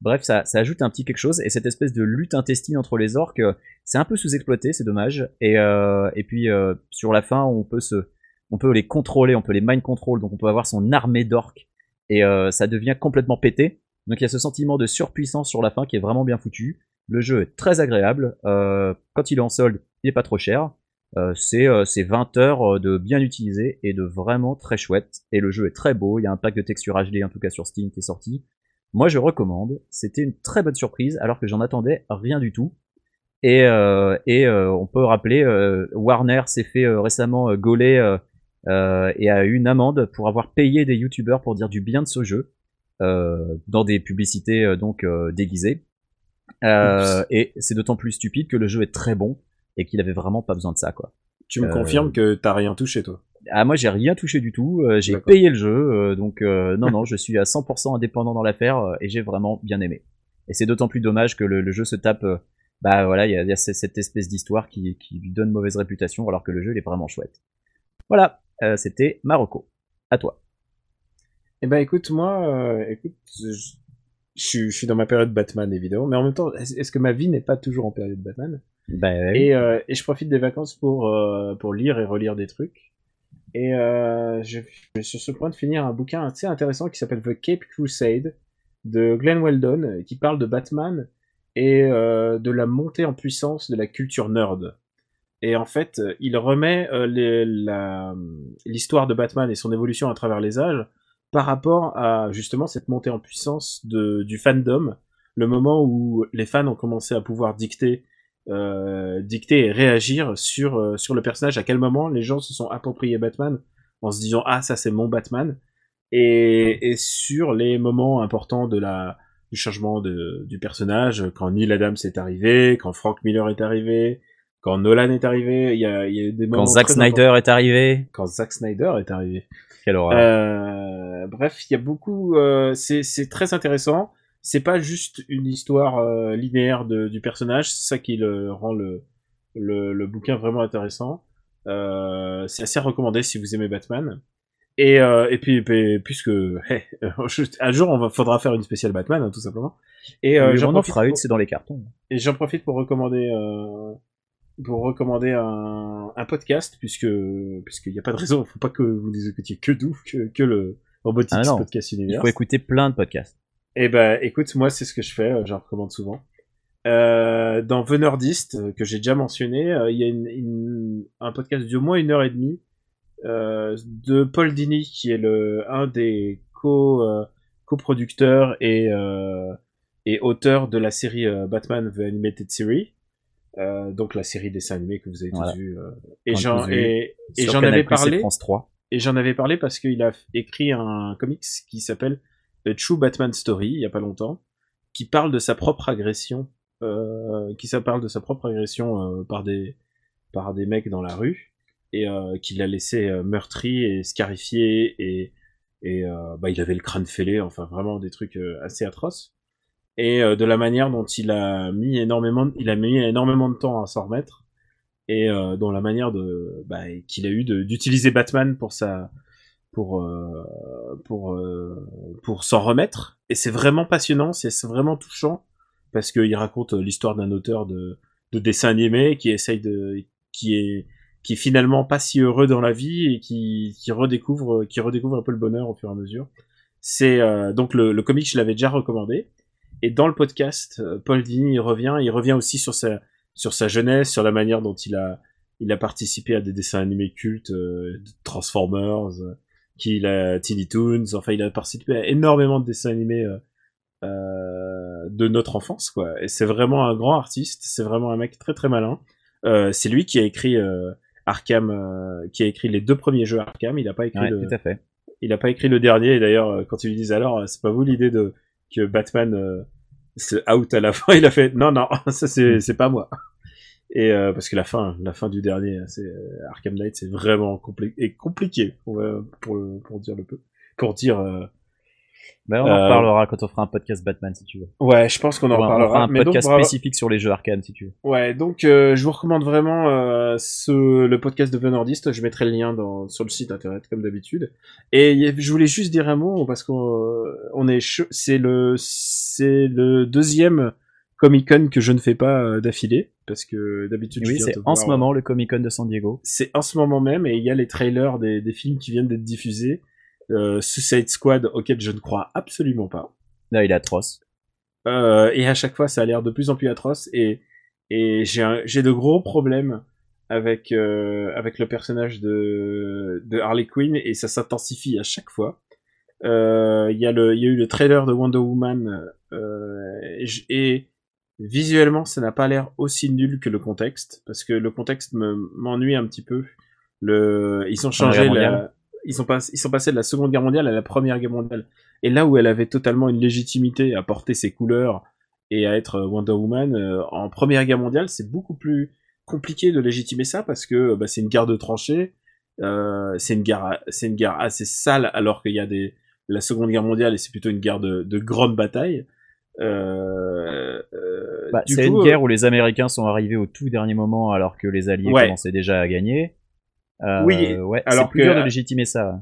Bref, ça, ça ajoute un petit quelque chose, et cette espèce de lutte intestine entre les orques, euh, c'est un peu sous-exploité, c'est dommage. Et, euh, et puis euh, sur la fin, on peut se, on peut les contrôler, on peut les mind control, donc on peut avoir son armée d'orques, et euh, ça devient complètement pété. Donc il y a ce sentiment de surpuissance sur la fin qui est vraiment bien foutu. Le jeu est très agréable. Euh, quand il est en solde, il est pas trop cher. Euh, c'est euh, c'est 20 heures euh, de bien utilisé et de vraiment très chouette. Et le jeu est très beau. Il y a un pack de textures HD, en tout cas sur Steam, qui est sorti. Moi, je recommande. C'était une très bonne surprise, alors que j'en attendais rien du tout. Et, euh, et on peut rappeler, Warner s'est fait récemment gauler euh, et a eu une amende pour avoir payé des youtubeurs pour dire du bien de ce jeu euh, dans des publicités euh, donc euh, déguisées. Euh, et c'est d'autant plus stupide que le jeu est très bon et qu'il avait vraiment pas besoin de ça quoi. Tu me confirmes que t'as rien touché, toi? Ah moi j'ai rien touché du tout, euh, j'ai payé le jeu, euh, donc euh, non non je suis à 100% indépendant dans l'affaire et j'ai vraiment bien aimé. Et c'est d'autant plus dommage que le, le jeu se tape, bah voilà il y a, y a ce- cette espèce d'histoire qui, qui lui donne mauvaise réputation alors que le jeu il est vraiment chouette. Voilà, euh, c'était Marocco. À toi. Eh ben écoute, moi, euh, écoute, je, je suis- je suis dans ma période Batman évidemment, mais en même temps, est-ce que ma vie n'est pas toujours en période Batman? Oui. et, euh, et je profite des vacances pour pour lire et relire des trucs. Et je, je suis sur ce point de finir un bouquin assez intéressant qui s'appelle The Cape Crusade de Glenn Weldon, qui parle de Batman et de la montée en puissance de la culture nerd. Et en fait, euh, il remet euh, l'histoire de Batman et son évolution à travers les âges par rapport à justement cette montée en puissance du fandom, le moment où les fans ont commencé à pouvoir dicter, euh, dicter et réagir sur, sur le personnage, à quel moment les gens se sont appropriés Batman en se disant ah ça c'est mon Batman. Et, sur les moments importants de la du changement du personnage quand Neil Adams est arrivé, quand Frank Miller est arrivé, quand Nolan est arrivé, il y a, il y a eu des moments Quand Zack Snyder est arrivé. quand Zack Snyder est arrivé. Quelle horreur. Euh, bref, il y a beaucoup. euh, c'est très intéressant. C'est pas juste une histoire euh, linéaire de, du personnage. C'est ça qui le rend le le, le bouquin vraiment intéressant. Euh, c'est assez recommandé si vous aimez Batman. Et euh, et puis, puis puisque [laughs] hey, un jour on va faudra faire une spéciale Batman hein, tout simplement. Et euh, j'en profite une, pour- c'est dans les cartons. et j'en profite pour recommander euh, pour recommander un, un podcast puisque puisqu'il n'y a pas de raison, faut pas que vous ne écoutiez que nous, que, que le Robotics Ah. Podcast Il Universe. faut écouter plein de podcasts. Et ben écoute, moi c'est ce que je fais, euh, j'en recommande souvent. Euh, dans The Nerdist, euh, que j'ai déjà mentionné, euh, il y a une, une- un podcast d'au moins une heure et demie euh, de Paul Dini, qui est le un des co coproducteurs et et auteur de la série Batman The Animated Series, euh, donc la série dessin animé que vous avez tous vu. euh, et j'en et, et j'en avais parlé. France 3. Et j'en avais parlé parce qu'il a écrit un comics qui s'appelle A True Batman Story il y a pas longtemps, qui parle de sa propre agression, euh, qui ça parle de sa propre agression euh, par des par des mecs dans la rue et euh, qui l'a laissé meurtri et scarifié et et euh, bah il avait le crâne fêlé, enfin vraiment des trucs assez atroces. Et euh, de la manière dont il a mis énormément, il a mis énormément de temps à s'en remettre. Et euh, dans la manière de bah, qu'il a eu d'utiliser Batman pour sa pour euh, pour pour s'en remettre. Et c'est vraiment passionnant c'est vraiment touchant parce qu'il raconte l'histoire d'un auteur de de dessin animé qui essaye de qui est qui est finalement pas si heureux dans la vie et qui qui redécouvre qui redécouvre un peu le bonheur au fur et à mesure. C'est euh, donc le, le comic je l'avais déjà recommandé et dans le podcast euh, Paul Dini il revient il revient aussi sur sa sur sa jeunesse, sur la manière dont il a, il a participé à des dessins animés cultes, euh, Transformers, euh, qu'il a Tiny Toons, enfin il a participé à énormément de dessins animés euh, euh, de notre enfance, quoi. Et c'est vraiment un grand artiste, c'est vraiment un mec très très malin. Euh, c'est lui qui a écrit euh, Arkham, euh, qui a écrit les deux premiers jeux Arkham. Il a pas écrit Ouais, le, tout à fait. il a pas écrit le dernier. Et d'ailleurs, quand ils lui disent alors, c'est pas vous l'idée de que Batman euh, se out à la fin, [laughs] il a fait non non, [laughs] ça c'est c'est pas moi. Et euh, parce que la fin, la fin du dernier, c'est euh, Arkham Knight, c'est vraiment compli et compliqué pour euh, pour, pour dire le peu, pour dire. Ben, on en Euh, reparlera quand on fera un podcast Batman si tu veux. Ouais, je pense qu'on en va- on reparlera. fera un mais podcast spécifique sur les jeux arcade si tu veux. Ouais, donc euh, je vous recommande vraiment euh, ce le podcast de The. Je mettrai le lien dans sur le site internet comme d'habitude. Et je voulais juste dire un mot parce qu'on euh, on est c'est le c'est le deuxième Comic Con que je ne fais pas d'affilée parce que d'habitude Oui, c'est en ce moment le Comic Con de San Diego. c'est en ce moment même et il y a les trailers des, des films qui viennent d'être diffusés. Euh, Suicide Squad auquel je ne crois absolument pas. Là, il est atroce. Euh, et à chaque fois, ça a l'air de plus en plus atroce. Et, et j'ai de gros problèmes avec euh, avec le personnage de de Harley Quinn et ça s'intensifie à chaque fois. Euh, Il y a le y a eu le trailer de Wonder Woman euh, et, et visuellement, ça n'a pas l'air aussi nul que le contexte parce que le contexte me m'ennuie un petit peu. Le ils ont changé la. Ils sont pas ils sont passés de la Seconde Guerre mondiale à la Première Guerre mondiale. Et là où elle avait totalement une légitimité à porter ses couleurs et à être Wonder Woman, euh, en Première Guerre mondiale, c'est beaucoup plus compliqué de légitimer ça parce que bah, c'est une guerre de tranchées, euh, c'est une guerre, c'est une guerre assez sale alors qu'il y a des la Seconde Guerre mondiale et c'est plutôt une guerre de, de grande bataille. Euh, euh, Bah, c'est une guerre où les Américains sont arrivés au tout dernier moment alors que les Alliés Ouais. commençaient déjà à gagner. Oui, ouais, alors c'est plus que- dur de légitimer ça.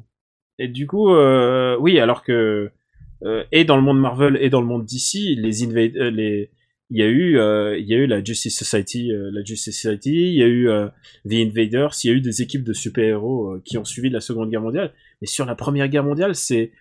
Et du coup, oui, alors que et dans le monde Marvel et dans le monde DC, les invade, euh, les il y a eu, euh, il y a eu la Justice Society, euh, la Justice Society, il y a eu euh, The Invaders, il y a eu des équipes de super-héros euh, qui ont suivi la Seconde Guerre mondiale. Mais sur la Première Guerre mondiale, c'est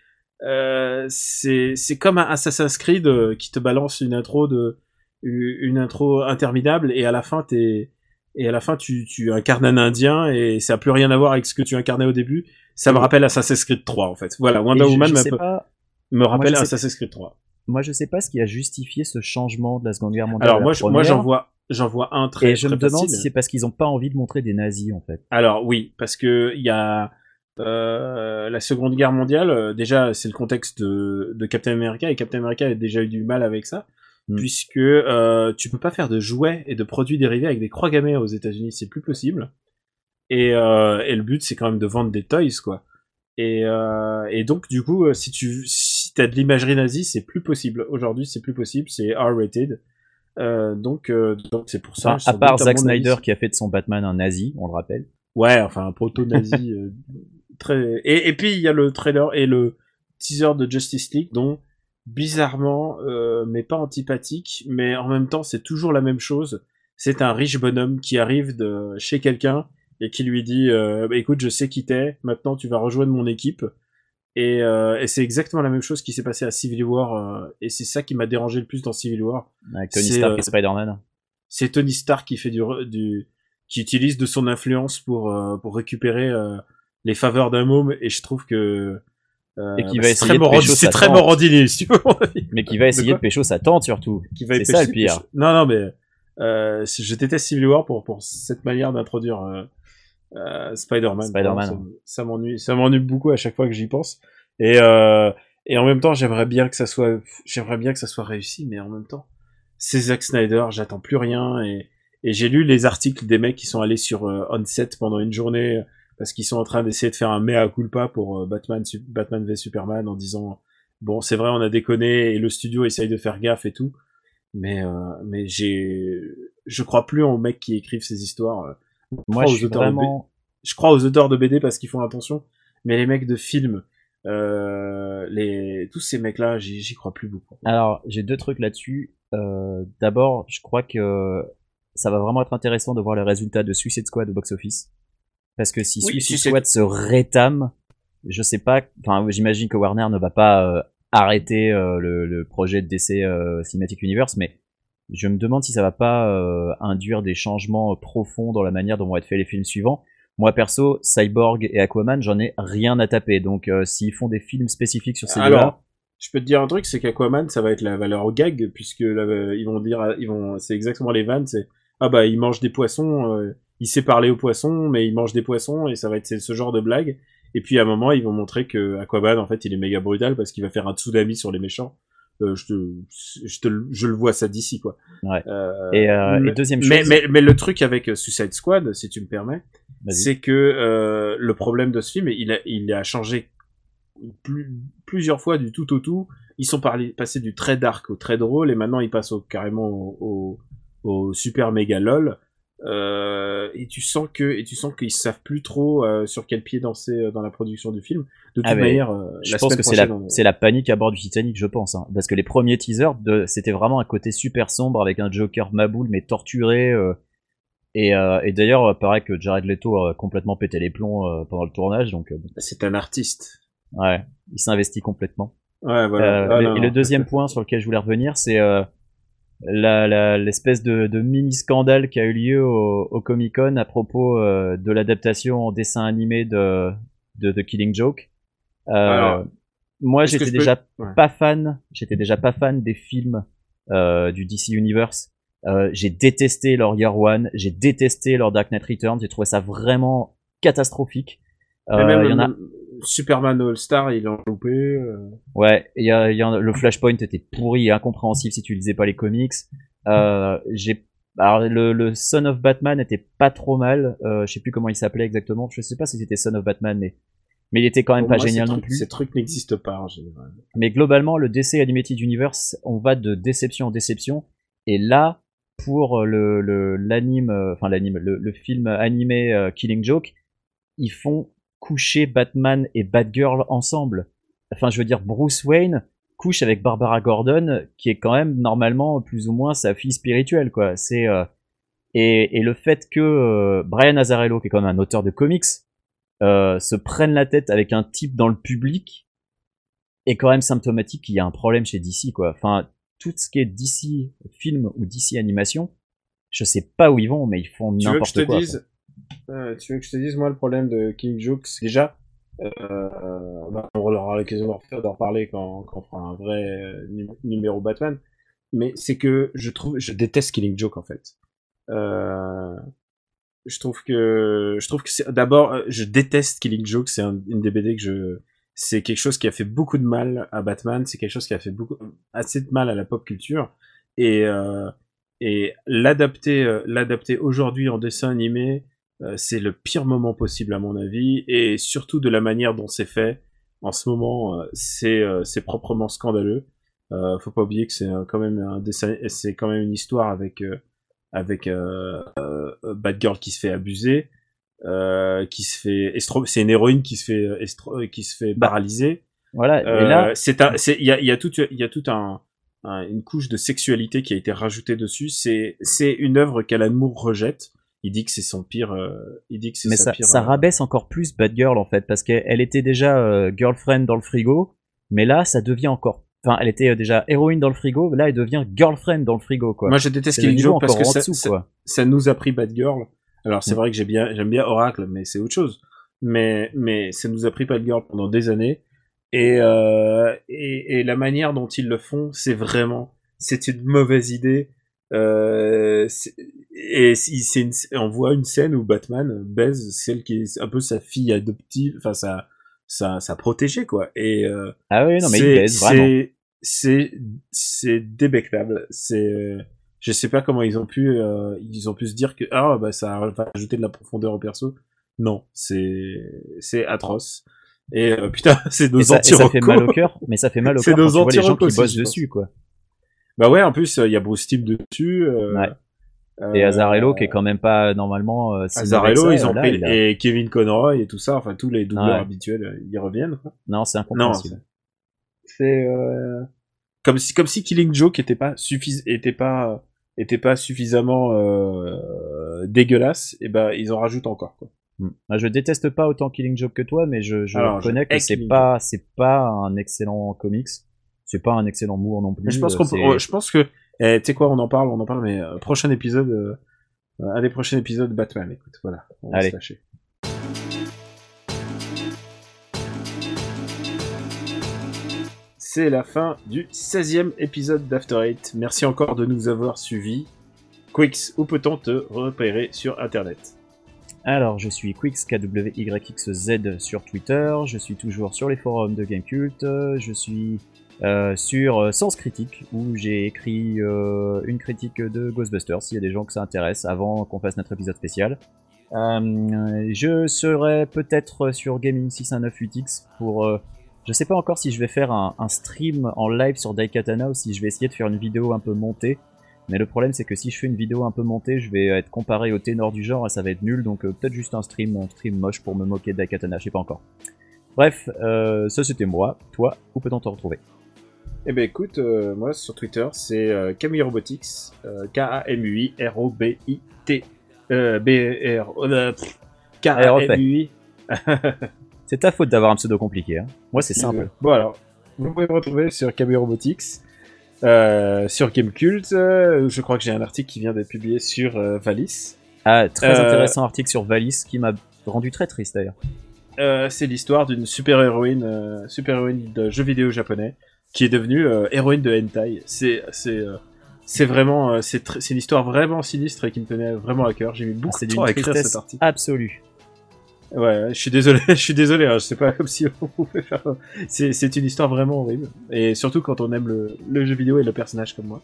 c'est c'est comme un Assassin's Creed qui te balance une intro de une intro interminable et à la fin t'es et à la fin tu tu incarnes un Indien et ça a plus rien à voir avec ce que tu incarnais au début. Ça me rappelle Assassin's Creed 3 en fait. Voilà, Wonder je- Woman je pas- me rappelle sais- Assassin's Creed 3. Moi, je sais pas ce qui a justifié ce changement de la Seconde Guerre mondiale. Alors moi, moi j'en vois, j'en vois un très Et je très me demande facile. si c'est parce qu'ils ont pas envie de montrer des nazis, en fait. Alors oui, parce que il y a euh, la Seconde Guerre mondiale. euh, déjà, c'est le contexte de, de Captain America et Captain America a déjà eu du mal avec ça, Mm. puisque euh, tu peux pas faire de jouets et de produits dérivés avec des croix gammées aux États-Unis, c'est plus possible. Et, euh, et le but, c'est quand même de vendre des toys, quoi. Et, euh, et donc, du coup, euh, si tu si t'as de l'imagerie nazie, c'est plus possible. Aujourd'hui, c'est plus possible, c'est R-rated. Euh, donc, euh, donc c'est pour ça. Enfin, à part Zack Snyder qui a fait de son Batman un nazi, on le rappelle. Ouais, enfin un proto-nazi [laughs] très. Et, et puis il y a le trailer et le teaser de Justice League, dont bizarrement, euh, mais pas antipathique, mais en même temps c'est toujours la même chose. C'est un riche bonhomme qui arrive de chez quelqu'un et qui lui dit euh, Bah, "Écoute, je sais qui t'es. Maintenant, tu vas rejoindre mon équipe." Et, euh, et c'est exactement la même chose qui s'est passé à Civil War. euh, et c'est ça qui m'a dérangé le plus dans Civil War Avec Tony Stark euh, et Spider-Man. c'est Tony Stark qui fait du, du qui utilise de son influence pour euh, pour récupérer euh, les faveurs d'un môme et je trouve que euh, Et qui bah, va c'est essayer de pécho c'est très. Morandini si tu veux. Mais qui va essayer de, quoi pécho sa tante, surtout. qui va C'est ça, le pire. non non mais euh, je déteste Civil War pour pour cette manière d'introduire euh, euh, Spider-Man ça, m'ennuie ça m'ennuie beaucoup à chaque fois que j'y pense et euh, et en même temps j'aimerais bien que ça soit j'aimerais bien que ça soit réussi mais en même temps c'est Zack Snyder j'attends plus rien et et j'ai lu les articles des mecs qui sont allés sur euh, on-set pendant une journée euh, parce qu'ils sont en train d'essayer de faire un mea culpa pour euh, Batman, Batman v Superman en disant bon c'est vrai on a déconné et le studio essaye de faire gaffe et tout mais euh, mais j'ai je crois plus aux mecs qui écrivent ces histoires euh. Moi, je suis crois aux auteurs de BD parce qu'ils font attention mais les mecs de films euh, les tous ces mecs là j'y j'y crois plus beaucoup Alors, j'ai deux trucs là-dessus. Euh, D'abord, je crois que ça va vraiment être intéressant de voir les résultats de Suicide Squad au box-office. Parce que si Oui, Suicide Squad se rétame, je sais pas. Enfin, j'imagine que Warner ne va pas euh, arrêter euh, le, le projet de DC euh, Cinematic Universe, mais je me demande si ça va pas induire des changements profonds dans la manière dont vont être faits les films suivants. Moi perso, Cyborg et Aquaman, j'en ai rien à taper. Donc, s'ils font des films spécifiques sur ces deux-là, Alors, je peux te dire un truc, c'est qu'Aquaman, ça va être la valeur gag, puisque là, ils vont dire, ils vont, c'est exactement les vannes, c'est ah bah il mange des poissons, euh, il sait parler aux poissons, mais il mange des poissons et ça va être ce genre de blague. Et puis à un moment, ils vont montrer que Aquaman, en fait, il est méga brutal parce qu'il va faire un tsunami sur les méchants. Euh, je, te, je, te, le- je le vois ça d'ici quoi. Ouais. Euh, Et, euh, et deuxième chose- mais, mais le truc avec euh, Suicide Squad, si tu me permets, c'est que le problème de ce film, il a, il a changé plus, plusieurs fois du tout au tout. Ils sont passés du très dark au très drôle et maintenant ils passent au, carrément au, au, au super méga lol. Euh, et tu sens que et tu sens qu'ils savent plus trop euh, sur quel pied danser euh, dans la production du film. De toute Ah, mais manière, Je pense que c'est la, prochaine, on- c'est la panique à bord du Titanic, je pense. hein. Parce que les premiers teasers, de, c'était vraiment un côté super sombre avec un Joker maboule mais torturé. et, et d'ailleurs, paraît que Jared Leto a complètement pété les plombs pendant le tournage, donc bon, c'est un artiste. ouais, il s'investit complètement. Ouais, voilà. Ah, non, et le deuxième point sur lequel je voulais revenir, c'est l'espèce de, de mini scandale qui a eu lieu au, au Comic Con à propos euh, de l'adaptation en dessin animé de, de The Killing Joke. Euh, Alors, moi, j'étais peux- déjà pas fan. J'étais déjà pas fan des films euh, du DC Universe. Euh, j'ai détesté leur Year One, j'ai détesté leur Dark Knight Returns. J'ai trouvé ça vraiment catastrophique. Euh, il y en a, Superman All Star, il en a loupé. euh. Ouais, y a, y a- le Flashpoint était pourri et incompréhensible si tu lisais pas les comics. Euh, j'ai, alors le, le Son of Batman était pas trop mal. Euh, je sais plus comment il s'appelait exactement. Je sais pas si c'était Son of Batman, mais mais il était quand même Pour pas moi, génial non trucs- plus. Ces trucs n'existent pas en général. Mais globalement, le DC Animated Universe, on va de déception en déception. Et là, pour le l'anime, enfin l'anime, le, le film animé Killing Joke, ils font coucher Batman et Batgirl ensemble. Enfin, je veux dire, Bruce Wayne couche avec Barbara Gordon, qui est quand même normalement plus ou moins sa fille spirituelle, quoi. C'est euh, et, et le fait que euh, Brian Azzarello, qui est quand même un auteur de comics, euh, se prenne la tête avec un type dans le public est quand même symptomatique qu'il y a un problème chez DC, quoi. Enfin, tout ce qui est DC film ou DC animation, je sais pas où ils vont, mais ils font Tu veux que je n'importe te quoi. quoi. dise, euh, tu veux que je te dise, moi, le problème de King Joke, c'est déjà, euh, bah, on aura l'occasion d'en reparler quand, on fera un vrai euh, num- numéro Batman, mais c'est que je trouve, je déteste Killing Joke, en fait. Je trouve que, je trouve que d'abord, je déteste Killing Joke, c'est un- une des BD que je, c'est quelque chose qui a fait beaucoup de mal à Batman, c'est quelque chose qui a fait beaucoup, assez de mal à la pop culture, et, et l'adapter, l'adapter aujourd'hui en dessin animé, c'est le pire moment possible à mon avis, et surtout de la manière dont c'est fait. En ce moment, euh, c'est euh, c'est proprement scandaleux. Euh, faut pas oublier que c'est euh, quand même un dessin, c'est quand même une histoire avec euh, avec euh, euh, Batgirl qui se fait abuser, euh, qui se fait c'est une héroïne qui se fait euh, estro- euh, qui se fait paralyser. Voilà, Euh, et là, c'est un, c'est, il y a, y a tout, il y a tout un, un- une couche de sexualité qui a été rajoutée dessus. C'est, c'est une œuvre qu'Alan Moore rejette. Il dit que c'est son pire, euh, il dit que c'est mais sa ça, pire. ça euh, rabaisse encore plus Batgirl en fait, parce qu'elle elle était déjà euh, girlfriend dans le frigo, mais là ça devient encore. Enfin, elle était déjà héroïne dans le frigo, là elle devient girlfriend dans le frigo quoi. Moi, je déteste Killing Joke parce encore que en ça, dessous, ça, quoi. ça nous a pris Batgirl. Alors, c'est Mm. vrai que j'ai bien, j'aime bien Oracle, mais c'est autre chose. Mais, mais ça nous a pris Batgirl pendant des années. Et, euh, et, et la manière dont ils le font, c'est vraiment, c'est une mauvaise idée. Euh, et c'est une- on voit une scène où Batman baise celle qui est un peu sa fille adoptive, enfin sa, sa, sa protégée quoi. Et euh, Ah oui, non mais il baise vraiment. c'est c'est débectable. C'est euh, je sais pas comment ils ont pu euh, ils ont pu se dire que ah bah ça va ajouter de la profondeur au perso. Non, c'est c'est atroce. Et euh, [laughs] putain, c'est nos Et ça, fait mal au cœur, mais ça fait mal au cœur quand nos tu vois les gens qui bossent dessus quoi. Bah ouais, en plus il y a Bruce Timm dessus. euh, Ouais. euh, Et Azarello qui est quand même pas normalement. euh, Azarello, ils ont là, pris il a- et Kevin Conroy et tout ça, enfin tous les doubleurs Ouais. habituels, euh, ils reviennent. quoi. Non, c'est incompréhensible. c'est euh, comme si comme si Killing Joke était pas suffis était pas était pas suffisamment euh, dégueulasse et ben ils en rajoutent encore quoi. Hmm. Moi, je déteste pas autant Killing Joke que toi, mais je, je Alors, je reconnais que c'est pas, c'est pas un excellent comics. C'est pas un excellent Moore non plus. Mais je pense euh, qu'on je pense que eh, tu sais quoi on en parle on en parle mais euh, prochain épisode euh, un des prochains épisodes Batman écoute voilà on va Allez. se lâcher. C'est la fin du 16e épisode d'After Eight. Merci encore de nous avoir suivis. Quix, où peut-on te repérer sur internet? Alors, je suis Quix, KWYXZ sur Twitter, je suis toujours sur les forums de Gamecult, je suis euh, sur euh, Sens Critique, où j'ai écrit euh, une critique de Ghostbusters, s'il y a des gens que ça intéresse, avant qu'on fasse notre épisode spécial. Euh, je serai peut-être sur Gaming 619-8X pour... euh, je sais pas encore si je vais faire un, un stream en live sur Daikatana ou si je vais essayer de faire une vidéo un peu montée. Mais le problème, c'est que si je fais une vidéo un peu montée, je vais être comparé au ténor du genre et ça va être nul. Donc euh, peut-être juste un stream, un stream moche pour me moquer de Daikatana, je sais pas encore. Bref, euh, ça c'était moi. Toi, où peut-on te retrouver? Eh ben écoute, euh, moi sur Twitter c'est euh, Camille Robotics, euh, K-A-M-U-I-R-O-B-I-T, euh, B-R, euh, pff, K-A-M-U-I. [laughs] C'est ta faute d'avoir un pseudo compliqué. Hein. Moi, c'est simple. Bon alors, vous pouvez me retrouver sur Camille Robotics, euh, sur Gamecult, euh, je crois que j'ai un article qui vient d'être publié sur euh, Valis. Ah, très Euh, intéressant article sur Valis qui m'a rendu très triste d'ailleurs. Euh, c'est l'histoire d'une super héroïne, euh, super héroïne de jeux vidéo japonais qui est devenue euh, héroïne de hentai. C'est c'est euh, c'est vraiment euh, c'est tr- c'est une histoire vraiment sinistre et qui me tenait vraiment à cœur. J'ai mis Ah, beaucoup c'est de temps à écrire cet article. absolue. Ouais, je suis désolé, [laughs] je suis désolé, hein, je sais pas comme [laughs] si on pouvait faire. C'est, c'est une histoire vraiment horrible. Et surtout quand on aime le, le jeu vidéo et le personnage comme moi.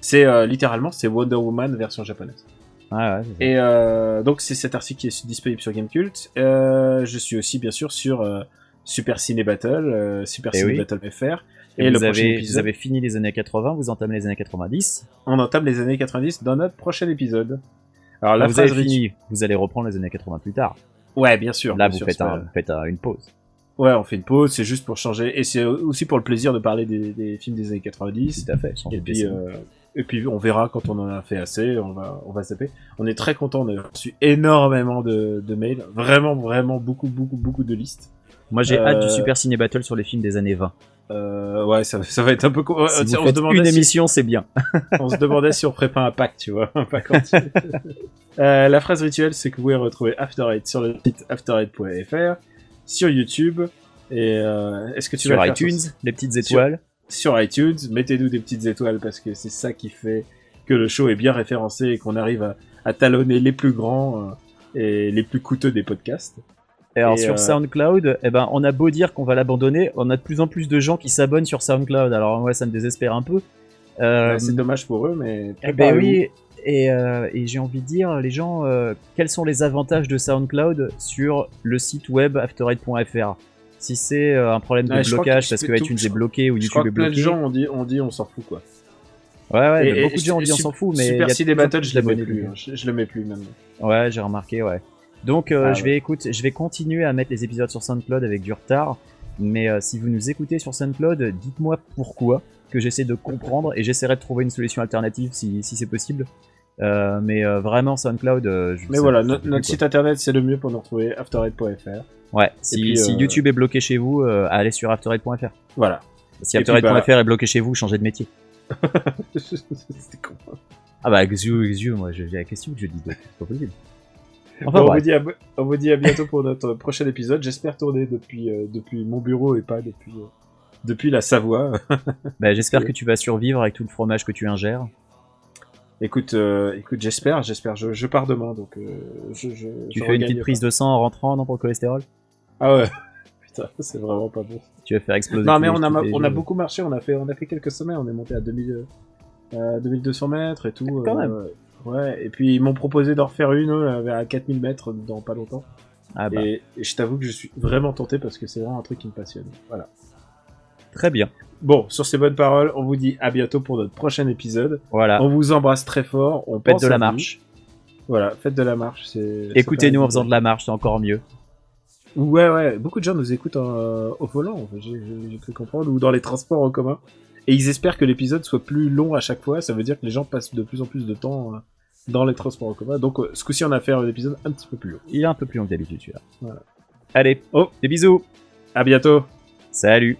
C'est euh, littéralement, c'est Wonder Woman version japonaise. Ah, ouais, c'est ça. Et euh, donc c'est cet article qui est disponible sur Gamecult. Euh, je suis aussi bien sûr sur euh, Super Ciné Battle, euh, Super Eh Ciné oui. Battle FR. Et Et, le vous, prochain avez, épisode, vous avez fini les années 80, vous entamez les années 90. on entame les années 90 dans notre prochain épisode. Alors la vous avez fini, vous allez reprendre les années 80 plus tard. Ouais, bien sûr. Là, bien vous sûr, faites, c'est pas- un, vous faites un- une pause. Ouais, on fait une pause, c'est juste pour changer. Et c'est aussi pour le plaisir de parler des, des films des années 90. Tout à fait. Et puis, euh, et puis on verra quand on en a fait assez, on va, on va zapper. On est très content, on a reçu énormément de, de mails, vraiment, vraiment beaucoup, beaucoup, beaucoup de listes. Moi, j'ai euh, hâte du Super Ciné Battle sur les films des années 20. Euh, ouais, ça, ça va être un peu. Si euh, vous on, se une si, émission, c'est bien. [laughs] on se demandait si on pas un pack, tu vois, un pack entier. [laughs] Euh, la phrase rituelle, c'est que vous pouvez retrouver After Eight sur le site after8.fr, sur YouTube, et euh, est-ce que tu sur vas le faire iTunes, les petites étoiles. sur iTunes, mettez-nous des petites étoiles parce que c'est ça qui fait que le show est bien référencé et qu'on arrive à, à talonner les plus grands euh, et les plus coûteux des podcasts. Et alors Et, sur euh, SoundCloud, eh ben, on a beau dire qu'on va l'abandonner, on a de plus en plus de gens qui s'abonnent sur SoundCloud. Alors moi, ça me désespère un peu. Euh, Ouais, c'est dommage pour eux, mais eh ben oui, et, euh, et j'ai envie de dire, les gens, quels sont les avantages de SoundCloud sur le site web afterite.fr Si c'est un problème de Ouais, blocage parce que iTunes est bloqué ou Je crois YouTube est que plein de bloqué. gens ont dit, on dit, on s'en fout quoi. Ouais, ouais, Et- beaucoup de gens ont dit on s'en fout, mais Super a Ciné de plus en Battle, plus je le mets plus. hein. Je, je le mets plus maintenant. Ouais, j'ai remarqué, ouais. Donc, euh, Ah je ouais. vais écouter, je vais continuer à mettre les épisodes sur SoundCloud avec du retard. Mais euh, si vous nous écoutez sur SoundCloud, dites-moi pourquoi, que j'essaie de comprendre et j'essaierai de trouver une solution alternative si, si c'est possible. Euh, mais euh, vraiment SoundCloud. euh, je- Mais voilà, no- notre site internet c'est le mieux pour nous retrouver, afterhead.fr. Ouais. Si, puis, si YouTube est bloqué chez vous, euh, allez sur afterhead.fr. Voilà. Si afterhead.fr bah- est bloqué chez vous, changez de métier. [laughs] C'était con. Ah bah Xiu, Xiu, moi j'ai la question que je dis, c'est pas possible. Enfin Bon, on, vous dit à, on vous dit à bientôt pour notre [laughs] prochain épisode. J'espère tourner depuis, euh, depuis mon bureau et pas depuis, euh, depuis la Savoie. [laughs] Bah, j'espère que tu vas survivre avec tout le fromage que tu ingères. écoute, euh, écoute, j'espère, j'espère. Je, je pars demain, donc je, je, Tu fais une petite prise de sang en rentrant, non, pour le cholestérol? Ah ouais. [laughs] Putain, c'est vraiment pas bon. Tu vas faire exploser. Non, mais on a, on a beaucoup marché. On a fait, on a fait quelques sommets. On est monté à 2000, euh, 2200 mètres et tout. Quand même. Ouais. Et puis ils m'ont proposé d'en refaire une euh, vers 4000 mètres dans pas longtemps. Ah bah, Et, et je t'avoue que je suis vraiment tenté parce que c'est vraiment un truc qui me passionne. Voilà. très bien. Bon, sur ces bonnes paroles, on vous dit à bientôt pour notre prochain épisode. Voilà. On vous embrasse très fort. On Faites de à la vous. marche. Voilà, faites de la marche. Écoutez-nous en faisant de la marche, c'est encore mieux. Ouais, ouais. Beaucoup de gens nous écoutent euh, au volant. j'ai cru comprendre ou dans les transports en commun. Et ils espèrent que l'épisode soit plus long à chaque fois. Ça veut dire que les gens passent de plus en plus de temps euh, dans les transports en commun. Donc, euh, ce coup-ci, on a fait un épisode un petit peu plus long. Il est un peu plus long que d'habitude, celui-là. Voilà. Allez, Oh. des bisous. À bientôt. Salut.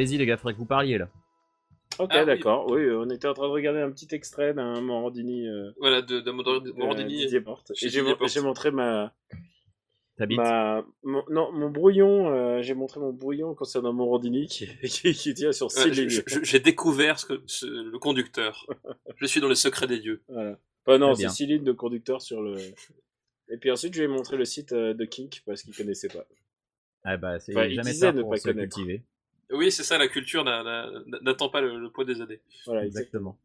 Allez-y les gars, faudrait que vous parliez là. Ok, Ah d'accord. Oui, euh, on était en train de regarder un petit extrait d'un Morandini. Euh, Voilà, de, de de Morandini. Didier Porte. chez Et j'ai Didier Porte. j'ai montré ma. Ma- mon, non, mon brouillon, euh, j'ai montré mon brouillon concernant Morandini qui, [laughs] qui, qui tient sur Ouais, six je- lignes. je- je- J'ai découvert ce que, ce- le conducteur. [laughs] Je suis dans le secret des dieux. Voilà. Enfin, non, c'est six lignes de conducteur sur le. Et puis ensuite, je lui ai montré le site euh, de Kink parce qu'il connaissait pas. Ah bah, c'est Enfin, il jamais disait tard ne pour pas se connaître. cultiver. Oui, c'est ça, la culture n'a- n'a- n'attend pas le, le poids des années. Voilà, exactement.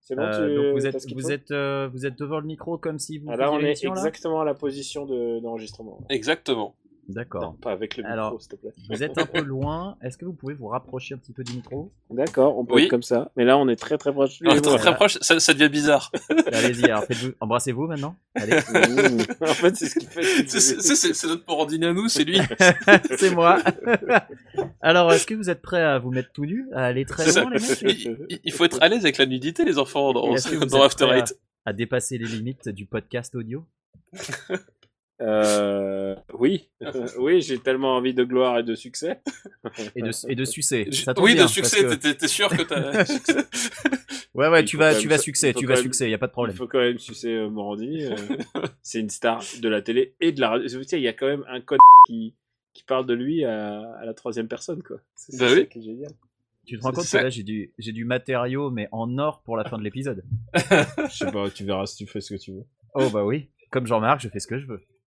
C'est bon, Euh, tu donc vous êtes, vous êtes, euh, vous êtes devant le micro comme si vous Ah, là, on est là exactement à la position de- d'enregistrement. Exactement. D'accord. pas avec le micro, Alors, s'il te plaît. Vous êtes un peu loin. Est-ce que vous pouvez vous rapprocher un petit peu du micro? D'accord, on peut Oui. être comme ça. Mais là, on est très très proche. Alors, très, Voilà. très proche, ça, ça devient bizarre. Allez-y, alors faites-vous, embrassez-vous maintenant. Allez, [laughs] en fait, c'est ce qu'il fait. [laughs] C'est- C'est c'est- c'est notre Morandini à nous, c'est lui. [laughs] c'est moi. alors, est-ce que vous êtes prêts à vous mettre tout nu, à aller très loin, les mecs? Il, faut être à l'aise avec la nudité, les enfants, dans, dans After Eight? à dépasser les limites du podcast audio? Euh, oui, [laughs] oui, j'ai tellement envie de gloire et de succès. [laughs] et de, et de succès. Ça Oui, bien, de succès, que- t'es- t'es sûr que t'as [laughs] succès Ouais, ouais, Il tu vas, tu vas succès, il tu vas même- succès, y a pas de Il problème. faut quand même sucer euh, Morandini. euh, c'est une star de la télé et de la radio. Tu sais, il y a quand même un code qui, qui parle de lui à, à la troisième personne, quoi. C'est Bah c'est oui. ça qui est génial. Tu te rends C'est- compte que là, j'ai du, j'ai du matériau, mais en or pour la fin de l'épisode. Je sais pas, tu verras si tu fais ce que tu veux. Oh bah oui, comme Jean-Marc, je fais ce que je veux.